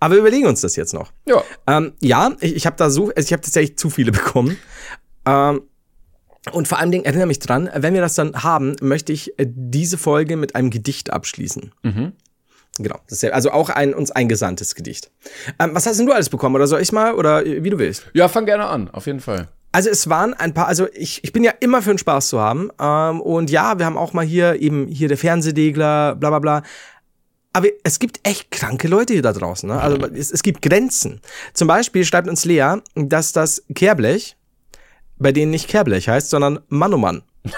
Aber wir überlegen uns das jetzt noch. Ja. Ähm, ja, ich, ich habe da so, also ich habe tatsächlich zu viele [LAUGHS] bekommen. Ähm, und vor allem erinnere mich dran, wenn wir das dann haben, möchte ich äh, diese Folge mit einem Gedicht abschließen. Mhm. Genau. Ist also auch ein uns eingesandtes Gedicht. Ähm, was hast denn du alles bekommen? Oder soll ich mal? Oder wie du willst? Ja, fang gerne an, auf jeden Fall. Also es waren ein paar, also ich, ich bin ja immer für den Spaß zu haben. Ähm, und ja, wir haben auch mal hier eben hier der Fernsehdegler, bla bla bla. Aber es gibt echt kranke Leute hier da draußen. Ne? Also es, es gibt Grenzen. Zum Beispiel schreibt uns Lea, dass das Kehrblech bei denen nicht Kehrblech heißt, sondern Mannumann. [LAUGHS]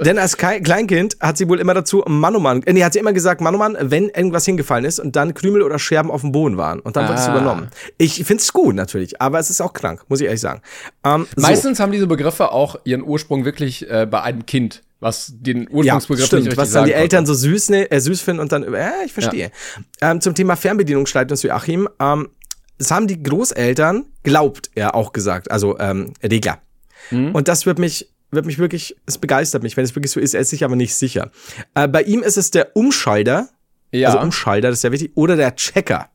Denn als Kleinkind hat sie wohl immer dazu Mannumann, äh, nee, hat sie immer gesagt Mannumann, wenn irgendwas hingefallen ist und dann Krümel oder Scherben auf dem Boden waren. Und dann ah. wird es übernommen. Ich finde es gut natürlich, aber es ist auch krank, muss ich ehrlich sagen. Ähm, Meistens so. haben diese Begriffe auch ihren Ursprung wirklich äh, bei einem Kind was den Ursprungsbegriff ja, stimmt, was dann die Eltern so süß, ne, äh, süß finden und dann, äh, ich verstehe. Ja. Ähm, zum Thema Fernbedienung schreibt uns Joachim, ähm, das haben die Großeltern, glaubt er auch gesagt, also ähm, Regler. Mhm. Und das wird mich wird mich wirklich, es begeistert mich, wenn es wirklich so ist, er ist sich aber nicht sicher. Äh, bei ihm ist es der Umschalter, ja. also Umschalter, das ist ja wichtig, oder der Checker.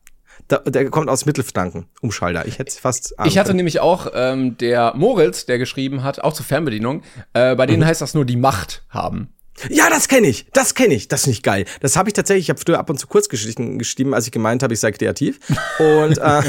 Der, der kommt aus Mittelfranken, Umschalter. Ich hätte fast. Ich hatte nämlich auch ähm, der Moritz, der geschrieben hat, auch zur Fernbedienung. Äh, bei denen mhm. heißt das nur die Macht haben. Ja, das kenne ich. Das kenne ich. Das ist nicht geil. Das habe ich tatsächlich. Ich habe früher ab und zu Kurzgeschichten geschrieben, als ich gemeint habe, ich sei kreativ. Und, äh,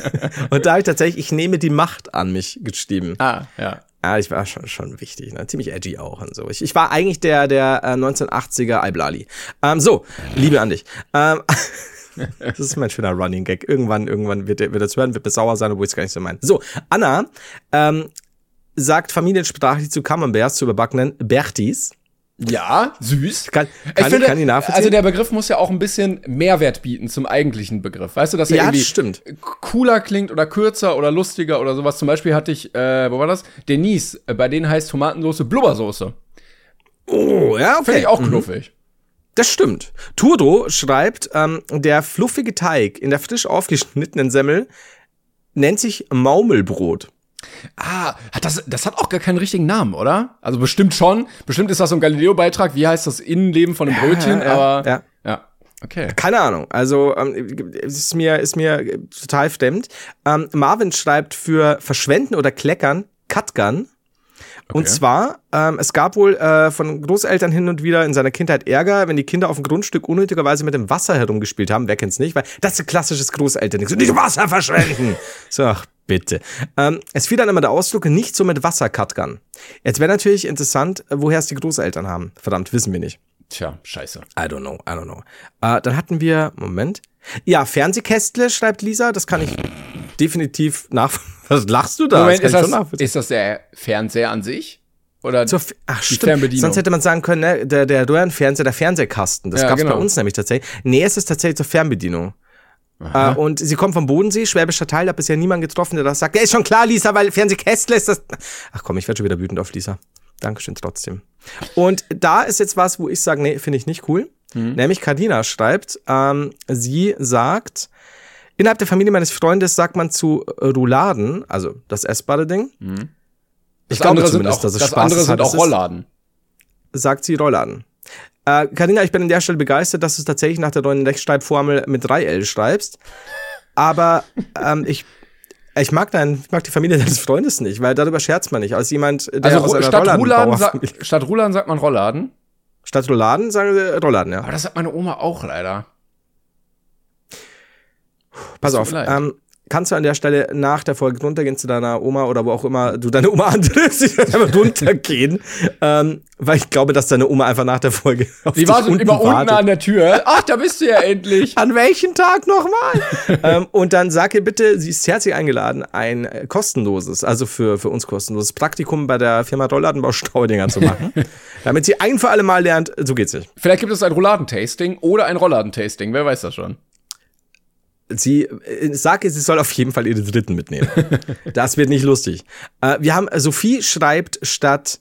[LAUGHS] und da habe ich tatsächlich, ich nehme die Macht an mich geschrieben. Ah, ja. Ja, ich war schon, schon wichtig, ne? ziemlich edgy auch und so. Ich, ich war eigentlich der, der äh, 1980er Iblali. Ähm, so, Liebe an dich. Ähm, [LAUGHS] das ist mein schöner Running Gag. Irgendwann, irgendwann wird er wird das hören, wird mir sauer sein, obwohl ich es gar nicht so meine. So, Anna ähm, sagt familiensprachlich zu Camemberts, zu überbackenen Bertis. Ja, süß. Kann, kann, ich finde, kann ich nachvollziehen. Also der Begriff muss ja auch ein bisschen Mehrwert bieten zum eigentlichen Begriff. Weißt du, dass er ja, irgendwie stimmt. cooler klingt oder kürzer oder lustiger oder sowas. Zum Beispiel hatte ich, äh, wo war das? Denise, äh, bei denen heißt Tomatensoße Blubbersoße. Oh, ja, okay. Finde ich auch mhm. Das stimmt. Turdo schreibt, ähm, der fluffige Teig in der frisch aufgeschnittenen Semmel nennt sich Maumelbrot. Ah, hat das, das hat auch gar keinen richtigen Namen, oder? Also bestimmt schon. Bestimmt ist das so ein Galileo-Beitrag. Wie heißt das Innenleben von einem Brötchen? Ja, aber ja. ja. Okay. Keine Ahnung. Also ähm, ist mir ist mir total fremd. Ähm, Marvin schreibt für verschwenden oder kleckern Katgan. Okay. Und zwar, ähm, es gab wohl äh, von Großeltern hin und wieder in seiner Kindheit Ärger, wenn die Kinder auf dem Grundstück unnötigerweise mit dem Wasser herumgespielt haben. Wer kennt's nicht? Weil das ist ein klassisches Großeltern. So, nicht Wasser verschwenden. so, ach, bitte. Ähm, es fiel dann immer der Ausdruck, nicht so mit Wasser katkern. Jetzt wäre natürlich interessant, woher es die Großeltern haben. Verdammt, wissen wir nicht. Tja, scheiße. I don't know, I don't know. Äh, dann hatten wir, Moment. Ja, Fernsehkästle, schreibt Lisa, das kann ich definitiv nach. [LAUGHS] Was lachst du da? Moment, das ist, das, ist das der Fernseher an sich? Oder Zur, ach, die stimmt. Fernbedienung? Sonst hätte man sagen können, ne, der, der Röhrenfernseher, der Fernsehkasten. Das ja, gab's genau. bei uns nämlich tatsächlich. Nee, es ist tatsächlich zur Fernbedienung. Äh, und sie kommt vom Bodensee, Schwäbischer Teil, da hat bisher niemand getroffen, der das sagt. Ja, ist schon klar, Lisa, weil Fernsehkästle ist das. Ach komm, ich werde schon wieder wütend auf Lisa. Dankeschön trotzdem. Und da ist jetzt was, wo ich sage, nee, finde ich nicht cool. Mhm. Nämlich Cardina schreibt, ähm, sie sagt, innerhalb der Familie meines Freundes sagt man zu Rouladen, also das essbare Ding. Mhm. Ich glaube zumindest, auch, dass es das Spaß andere sind auch Rollladen. Sagt sie Rollladen. Äh, ich bin an der Stelle begeistert, dass du es tatsächlich nach der neuen Rechtschreibformel mit 3L schreibst. Aber ähm, ich ich mag dein, ich mag die Familie [LAUGHS] deines Freundes nicht, weil darüber scherzt man nicht. Als jemand, der also, aus einer statt Rouladen, sa statt Rouladen sagt man Rollladen. Statt Rouladen sagen wir Rollladen, ja. Aber das sagt meine Oma auch leider. Pass auf, ähm, kannst du an der Stelle nach der Folge runtergehen zu deiner Oma oder wo auch immer du deine Oma [LAUGHS] antriffst, ich einfach runtergehen, ähm, weil ich glaube, dass deine Oma einfach nach der Folge [LAUGHS] auf Die war so immer wartet. unten an der Tür. Ach, da bist du ja endlich. An welchem Tag nochmal? [LAUGHS] ähm, und dann sag ihr bitte, sie ist herzlich eingeladen, ein äh, kostenloses, also für, für uns kostenloses Praktikum bei der Firma Rollladenbau Staudinger zu machen, damit sie ein für alle Mal lernt, so geht's nicht. Vielleicht gibt es ein Rouladentasting oder ein Rollladentasting, wer weiß das schon sie äh, sage, sie soll auf jeden Fall ihre dritten mitnehmen. [LAUGHS] das wird nicht lustig. Äh, wir haben Sophie schreibt statt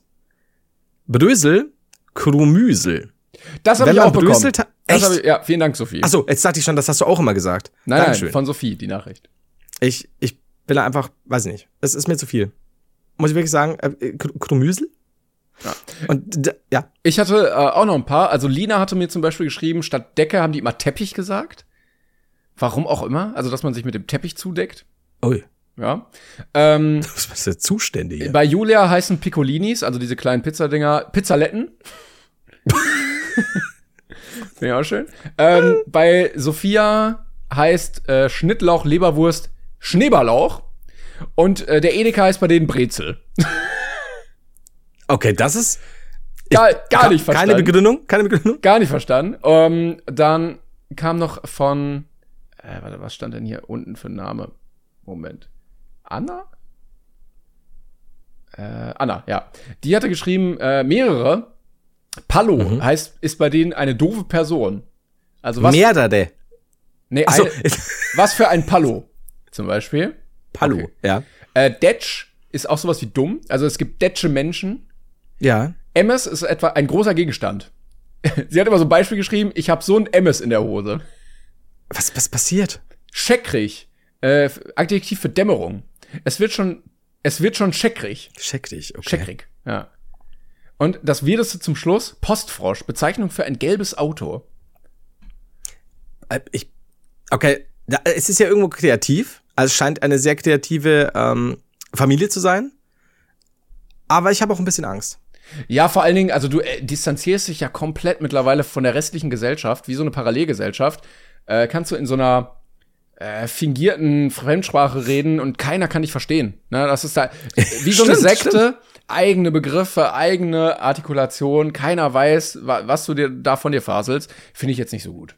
Brösel Krumüsel. Das habe ich auch bekommen. Das hab ich, ja, vielen Dank, Sophie. Achso, jetzt dachte ich schon, das hast du auch immer gesagt. Nein, Dankeschön. nein, von Sophie, die Nachricht. Ich, ich will einfach, weiß nicht, es ist mir zu viel. Muss ich wirklich sagen, äh, Krumüsel? Ja. Und ja. Ich hatte äh, auch noch ein paar. Also Lina hatte mir zum Beispiel geschrieben, statt Decke haben die immer Teppich gesagt. Warum auch immer. Also, dass man sich mit dem Teppich zudeckt. Ui. Ja. Ähm, [LAUGHS] Was ist der Zustände hier? Bei Julia heißen Piccolinis, also diese kleinen Pizzadinger, Pizzaletten. [LAUGHS] Finde ich auch schön. Ähm, bei Sophia heißt äh, Schnittlauch, Leberwurst, Schneebalauch. Und äh, der Edeka heißt bei denen Brezel. okay, das ist. Gar, gar nicht verstanden. Keine Begründung? Keine Begründung? Gar nicht verstanden. Ähm, dann kam noch von äh, warte, was stand denn hier unten für ein Name? Moment. Anna? Äh, Anna, ja. Die hatte geschrieben, äh, mehrere. Palo mhm. heißt, ist bei denen eine doofe Person. Also was? Mehrere. Nee, so. [LAUGHS] was für ein Palo, zum Beispiel. Palo, okay. ja. Äh, Detsch ist auch sowas wie dumm. Also es gibt Detsche Menschen. Ja. Emmes ist etwa ein großer Gegenstand. [LAUGHS] Sie hat immer so ein Beispiel geschrieben, ich habe so ein Emmes in der Hose. Was, was passiert? Scheckrig. Äh, Adjektiv für Dämmerung. Es wird schon, es wird schon scheckrig. Scheckrig, okay. Scheckrig, ja. Und das Weirdeste zum Schluss, Postfrosch, Bezeichnung für ein gelbes Auto. Äh, ich, okay, es ist ja irgendwo kreativ. Also es scheint eine sehr kreative ähm, Familie zu sein. Aber ich habe auch ein bisschen Angst. Ja, vor allen Dingen, also du äh, distanzierst dich ja komplett mittlerweile von der restlichen Gesellschaft, wie so eine Parallelgesellschaft äh, kannst du in so einer äh, fingierten Fremdsprache reden und keiner kann dich verstehen. Ne? Das ist da wie so [LAUGHS] eine Sekte, stimmt. eigene Begriffe, eigene Artikulation, keiner weiß, wa was du dir da von dir faselst. Finde ich jetzt nicht so gut.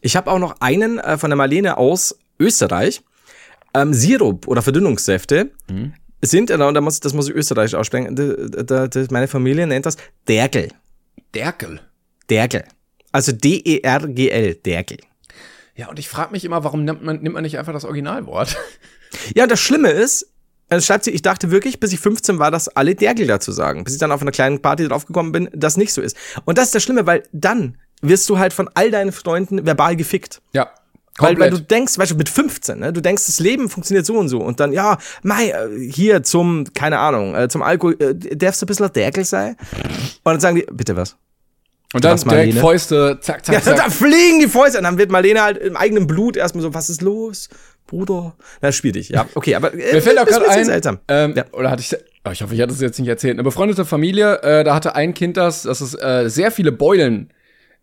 Ich habe auch noch einen äh, von der Marlene aus Österreich. Ähm, Sirup oder Verdünnungssäfte mhm. sind, äh, da muss, das muss ich österreichisch aussprechen, meine Familie nennt das Dergel. Dergel? Dergel. Also D-E-R-G-L, Dergel. Ja, und ich frage mich immer, warum nimmt man, nimmt man nicht einfach das Originalwort? Ja, das Schlimme ist, also schreibt sie, ich dachte wirklich, bis ich 15 war, dass alle Dergel dazu sagen. Bis ich dann auf einer kleinen Party draufgekommen bin, das nicht so ist. Und das ist das Schlimme, weil dann wirst du halt von all deinen Freunden verbal gefickt. Ja. Weil, weil, du denkst, weißt du, mit 15, ne, du denkst, das Leben funktioniert so und so. Und dann, ja, mei, äh, hier zum, keine Ahnung, äh, zum Alkohol, äh, darfst du ein bisschen Dergel sein? Und dann sagen die, bitte was? Und dann direkt Fäuste, zack, zack, ja, zack. Da fliegen die Fäuste. Und dann wird Marlene halt im eigenen Blut erstmal so, was ist los, Bruder? Na, spiel dich, ja. Okay, aber äh, Mir fällt auch gerade ein, seltsam. Ähm, ja. oder hatte ich, oh, ich hoffe, ich hatte es jetzt nicht erzählt. Eine befreundete Familie, äh, da hatte ein Kind das, dass es äh, sehr viele Beulen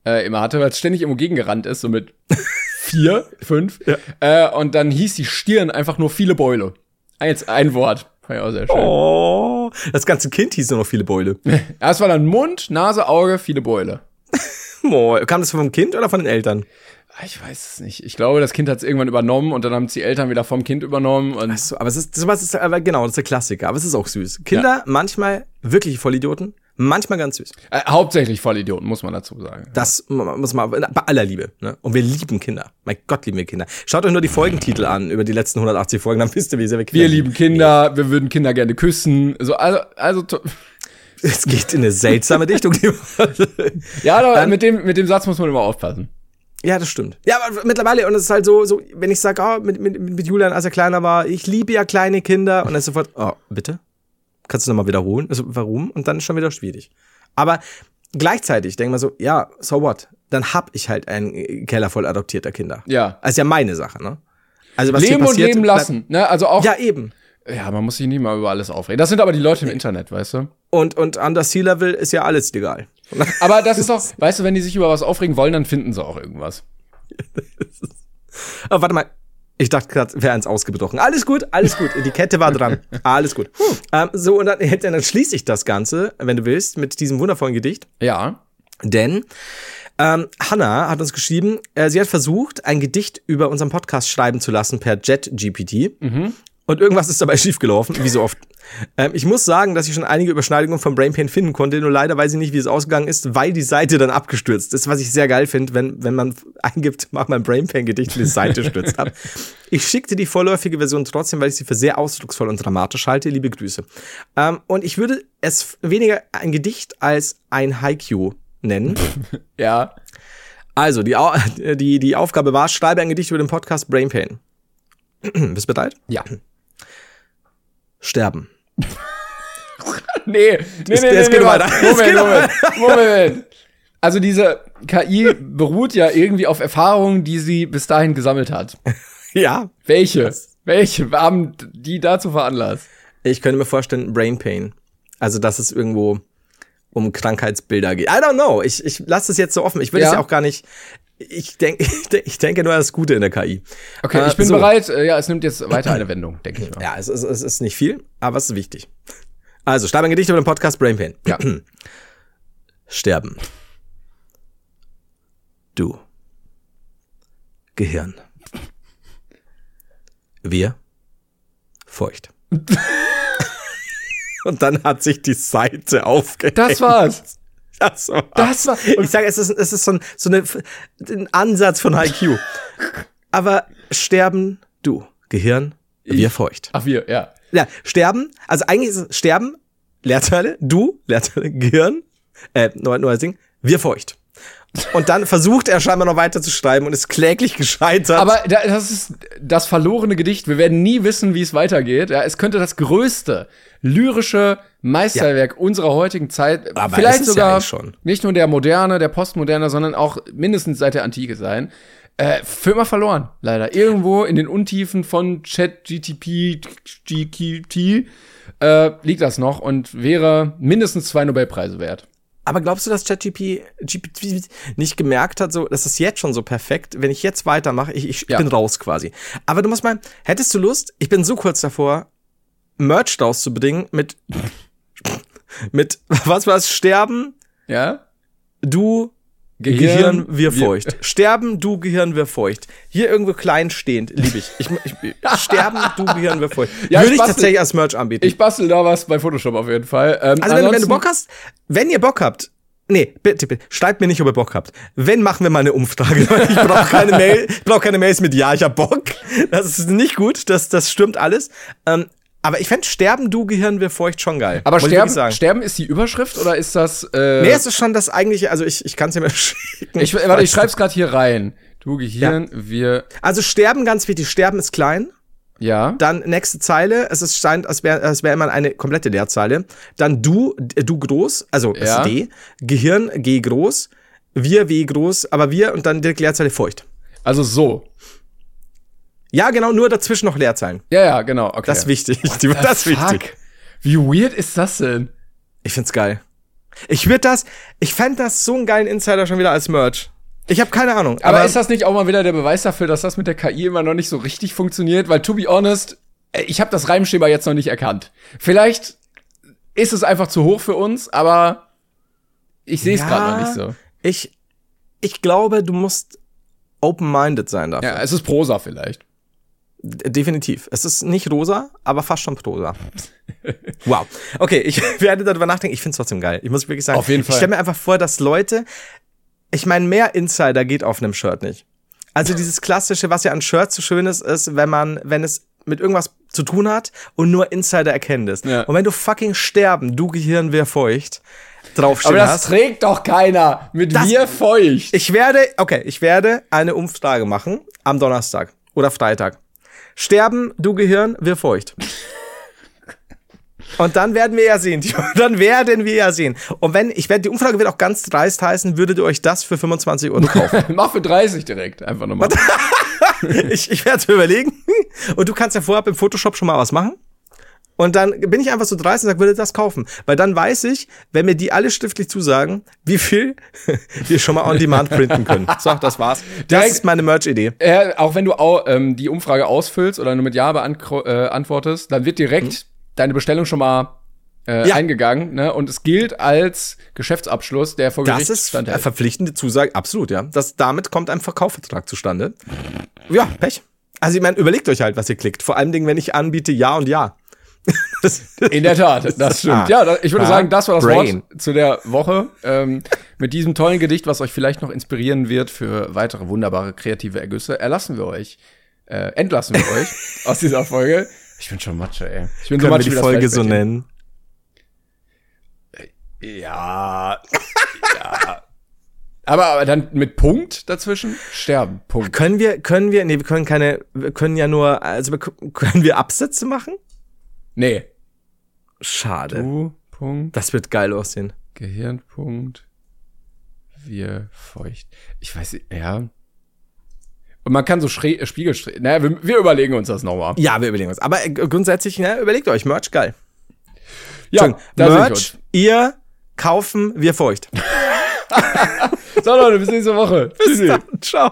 äh, immer hatte, weil es ständig irgendwo gegengerannt ist, so mit [LAUGHS] vier, fünf. Ja. Äh, und dann hieß die Stirn einfach nur viele Beule. Eins, ein Wort. War ja auch sehr schön. Oh, das ganze Kind hieß nur noch viele Beule. [LAUGHS] es war dann Mund, Nase, Auge, viele Beule. [LAUGHS] Oh, kam das vom Kind oder von den Eltern? Ah, ich weiß es nicht. Ich glaube, das Kind hat es irgendwann übernommen und dann haben es die Eltern wieder vom Kind übernommen. Und Ach so, aber es ist, sowas ist, aber genau, das ist der Klassiker. Aber es ist auch süß. Kinder, ja. manchmal wirklich Vollidioten, manchmal ganz süß. Äh, hauptsächlich Vollidioten, muss man dazu sagen. Das muss man, bei aller Liebe. Ne? Und wir lieben Kinder. Mein Gott, lieben wir Kinder. Schaut euch nur die Folgentitel an über die letzten 180 Folgen, dann wisst ihr, wie sehr wir Kinder Wir lieben Kinder, nee. wir würden Kinder gerne küssen. So, also, also es geht in eine seltsame Richtung. [LAUGHS] ja, aber ähm, mit, dem, mit dem Satz muss man immer aufpassen. Ja, das stimmt. Ja, aber mittlerweile, und es ist halt so, so wenn ich sage, oh, mit, mit, mit Julian, als er kleiner war, ich liebe ja kleine Kinder, und er sofort, oh, bitte? Kannst du nochmal wiederholen? Also, warum? Und dann ist schon wieder schwierig. Aber gleichzeitig denke ich mal so, ja, so what? Dann hab ich halt einen Keller voll adoptierter Kinder. Ja. Also ja meine Sache, ne? Also was leben passiert, und leben lassen, ne? Also auch. Ja, eben. Ja, man muss sich nie mal über alles aufregen. Das sind aber die Leute im Internet, weißt du? Und, und an der Sea-Level ist ja alles legal. [LAUGHS] Aber das ist doch, weißt du, wenn die sich über was aufregen wollen, dann finden sie auch irgendwas. [LAUGHS] aber warte mal. Ich dachte gerade, wäre eins ausgebrochen. Alles gut, alles gut. Die Kette war dran. [LAUGHS] Alles gut. Ähm, so, und dann, [LAUGHS] dann schließe ich das Ganze, wenn du willst, mit diesem wundervollen Gedicht. Ja. Denn ähm, Hannah hat uns geschrieben, äh, sie hat versucht, ein Gedicht über unseren Podcast schreiben zu lassen per JetGPT. Mhm. Und irgendwas ist dabei [LAUGHS] schiefgelaufen, wie so oft. Ähm, ich muss sagen, dass ich schon einige Überschneidungen von Brainpain finden konnte, nur leider weiß ich nicht, wie es ausgegangen ist, weil die Seite dann abgestürzt ist, was ich sehr geil finde, wenn, wenn man [LAUGHS] eingibt, mach mal ein Brainpain-Gedicht und die Seite stürzt ab. Ich schickte die vorläufige Version trotzdem, weil ich sie für sehr ausdrucksvoll und dramatisch halte. Liebe Grüße. Ähm, und ich würde es weniger ein Gedicht als ein Haiku nennen. [LAUGHS] ja. Also, die, die, die Aufgabe war, schreibe ein Gedicht über den Podcast Brainpain. [CLEARS THROAT] Bist du bereit? Ja sterben. [LAUGHS] nee, nee, nee, nee, nee, nee weiter. Moment, Moment, [LAUGHS] Moment. Also diese KI beruht ja irgendwie auf Erfahrungen, die sie bis dahin gesammelt hat. [LAUGHS] Ja. Welche? Was? Welche haben die dazu veranlasst? Ich könnte mir vorstellen, Brain Pain. Also, dass es irgendwo um Krankheitsbilder geht. I don't know. Ich, ich lasse es jetzt so offen. Ich will es ja. ja auch gar nicht. Ich, denk, [LAUGHS] ich denke nur das Gute in der KI. Okay, äh, ich bin so. bereit. Äh, ja, es nimmt jetzt weiter [CLEARS THROAT] eine Wendung, denke ich mal. Ja, es, es, es ist nicht viel, aber es ist wichtig. Also, schreib ein Gedicht über den Podcast Brain Pain. Ja. [CLEARS THROAT] Sterben. Du. Gehirn. Wir. Feucht. [LAUGHS] Und dann hat sich die Seite aufgehängt. Das war's. Das war. Das war. Ich sage, es ist, es ist so ein, so eine, ein Ansatz von IQ. Aber sterben, du, Gehirn, wir feucht. Ach, wir, ja. Ja, sterben, also eigentlich ist es sterben, Leerteile, du, Leerteile, Gehirn, äh, neues Ding, wir feucht. Und dann versucht er scheinbar noch weiter zu schreiben und ist kläglich gescheitert. Aber das ist das verlorene Gedicht. Wir werden nie wissen, wie es weitergeht. Ja, es könnte das größte lyrische Meisterwerk ja. unserer heutigen Zeit, Aber vielleicht sogar ja nicht nur der Moderne, der Postmoderne, sondern auch mindestens seit der Antike sein. Äh, für immer verloren, leider. Irgendwo in den Untiefen von Chat, GTP, GQT äh, liegt das noch und wäre mindestens zwei Nobelpreise wert. Aber glaubst du, dass ChatGPT nicht gemerkt hat, so, das ist jetzt schon so perfekt, wenn ich jetzt weitermache, ich, ich ja. bin raus quasi. Aber du musst mal, hättest du Lust, ich bin so kurz davor, Merch rauszubringen mit, [LAUGHS] mit, was war's, Sterben? Ja? Du, Gehirn, Gehirn wir feucht. Wir. Sterben, du Gehirn, wir feucht. Hier irgendwo klein stehend, liebe ich. ich, ich Sterben, du Gehirn, wir feucht. Ja, Würde ich, bastel, tatsächlich als Merch anbieten. Ich bastel da was bei Photoshop auf jeden Fall. Ähm, also wenn, wenn, du Bock hast, wenn ihr Bock habt, Nee, bitte, bitte, schreibt mir nicht, ob ihr Bock habt. Wenn, machen wir mal eine Umfrage. [LAUGHS] Ich brauche keine Mail, ich brauche keine Mails mit Ja, ich hab Bock. Das ist nicht gut, das, das stimmt alles. Ähm, aber ich fände Sterben, du Gehirn, wir feucht schon geil. Aber Sterben, Sterben ist die Überschrift oder ist das. Äh nee, es ist schon das eigentliche, also ich, ich kann es dir mal [LAUGHS] schicken. Ich, warte, ich schreib's gerade hier rein. Du Gehirn, ja. wir. Also Sterben ganz wichtig. Sterben ist klein. Ja. Dann nächste Zeile, es ist, scheint, als wäre als wär immer eine komplette Leerzeile. Dann du, du groß, also ja. D. Gehirn, G groß. Wir, W groß, aber wir und dann direkt Leerzeile feucht. Also so. Ja, genau, nur dazwischen noch Leerzeilen. Ja, ja, genau. Okay. Das ist wichtig. [LAUGHS] das ist wichtig. Wie weird ist das denn? Ich find's geil. Ich würde das, ich fände das so einen geilen Insider schon wieder als Merch. Ich habe keine Ahnung. Aber, aber, ist das nicht auch mal wieder der Beweis dafür, dass das mit der KI immer noch nicht so richtig funktioniert? Weil, to be honest, äh, ich habe das Reimschema jetzt noch nicht erkannt. Vielleicht ist es einfach zu hoch für uns, aber ich sehe es ja, gerade noch nicht so. Ich, Ich glaube, du musst open-minded sein dafür. Ja, es ist Prosa vielleicht. Definitiv. Es ist nicht rosa, aber fast schon Prosa. [LAUGHS] wow. Okay, ich [LAUGHS] werde darüber nachdenken. Ich finde es trotzdem geil. Ich muss wirklich sagen, Auf jeden Fall. ich stelle mir einfach vor, dass Leute, ich meine, mehr Insider geht auf einem Shirt nicht. Also dieses klassische, was ja an Shirts so schön ist, ist, wenn man, wenn es mit irgendwas zu tun hat und nur Insider erkennen es. Ja. Und wenn du fucking sterben, du Gehirn wär feucht, draufstehen Aber das hast. trägt doch keiner. Mit Das- wir feucht. Ich werde, okay, ich werde eine Umfrage machen am Donnerstag oder Freitag. Sterben, du Gehirn, wir feucht. Und dann werden wir ja sehen, [LAUGHS] dann werden wir ja sehen. Und wenn, ich werde, die Umfrage wird auch ganz dreist heißen, würdet ihr euch das für 25 Euro kaufen? [LAUGHS] Mach für 30 direkt. Einfach nochmal. [LAUGHS] ich ich werde es mir überlegen. Und du kannst ja vorab im Photoshop schon mal was machen. Und dann bin ich einfach so dreist und sage, würde das kaufen. Weil dann weiß ich, wenn mir die alle schriftlich zusagen, wie viel [LAUGHS] wir schon mal on demand printen können. So, das war's. Das Direkt- ist meine Merch-Idee. Äh, auch wenn du au, ähm, die Umfrage ausfüllst oder nur mit Ja beantro- äh, antwortest, dann wird direkt deine Bestellung schon mal äh, Ja. eingegangen, ne? Und es gilt als Geschäftsabschluss, der vor Das Gericht ist eine standhält. verpflichtende Zusage, absolut, ja. Das, damit kommt ein Verkaufsvertrag zustande. Ja, Pech. Also, ich meine, überlegt euch halt, was ihr klickt. Vor allem, Dingen, wenn ich anbiete Ja und Ja. In der Tat, das stimmt. Ah. Ja, ich würde Ah. sagen, das war das Brain. Wort zu der Woche. Ähm, mit diesem tollen Gedicht, was euch vielleicht noch inspirieren wird für weitere wunderbare kreative Ergüsse, erlassen wir euch, äh, entlassen wir euch [LAUGHS] aus dieser Folge. Ich bin schon Matsche, ey. Ich bin so Können wir Matsche die wie das Folge so nennen? Ja. ja. Aber, aber dann mit Punkt dazwischen? Sterben. Punkt. Können wir, können wir, nee, wir können keine, wir können ja nur, also wir, können wir Absätze machen? Nee. Schade. Du, Punkt, Das wird geil aussehen. Gehirnpunkt, wir feucht. Ich weiß, ja. Und man kann so äh, Spiegelstrich. Naja, wir, wir überlegen uns das nochmal. Ja, wir überlegen uns. Aber äh, grundsätzlich, ne, überlegt euch, Merch, geil. Ja, Merch, ihr kaufen, wir feucht. [LAUGHS] So, Leute, bis nächste Woche. [LAUGHS] Tschüssi. Ciao.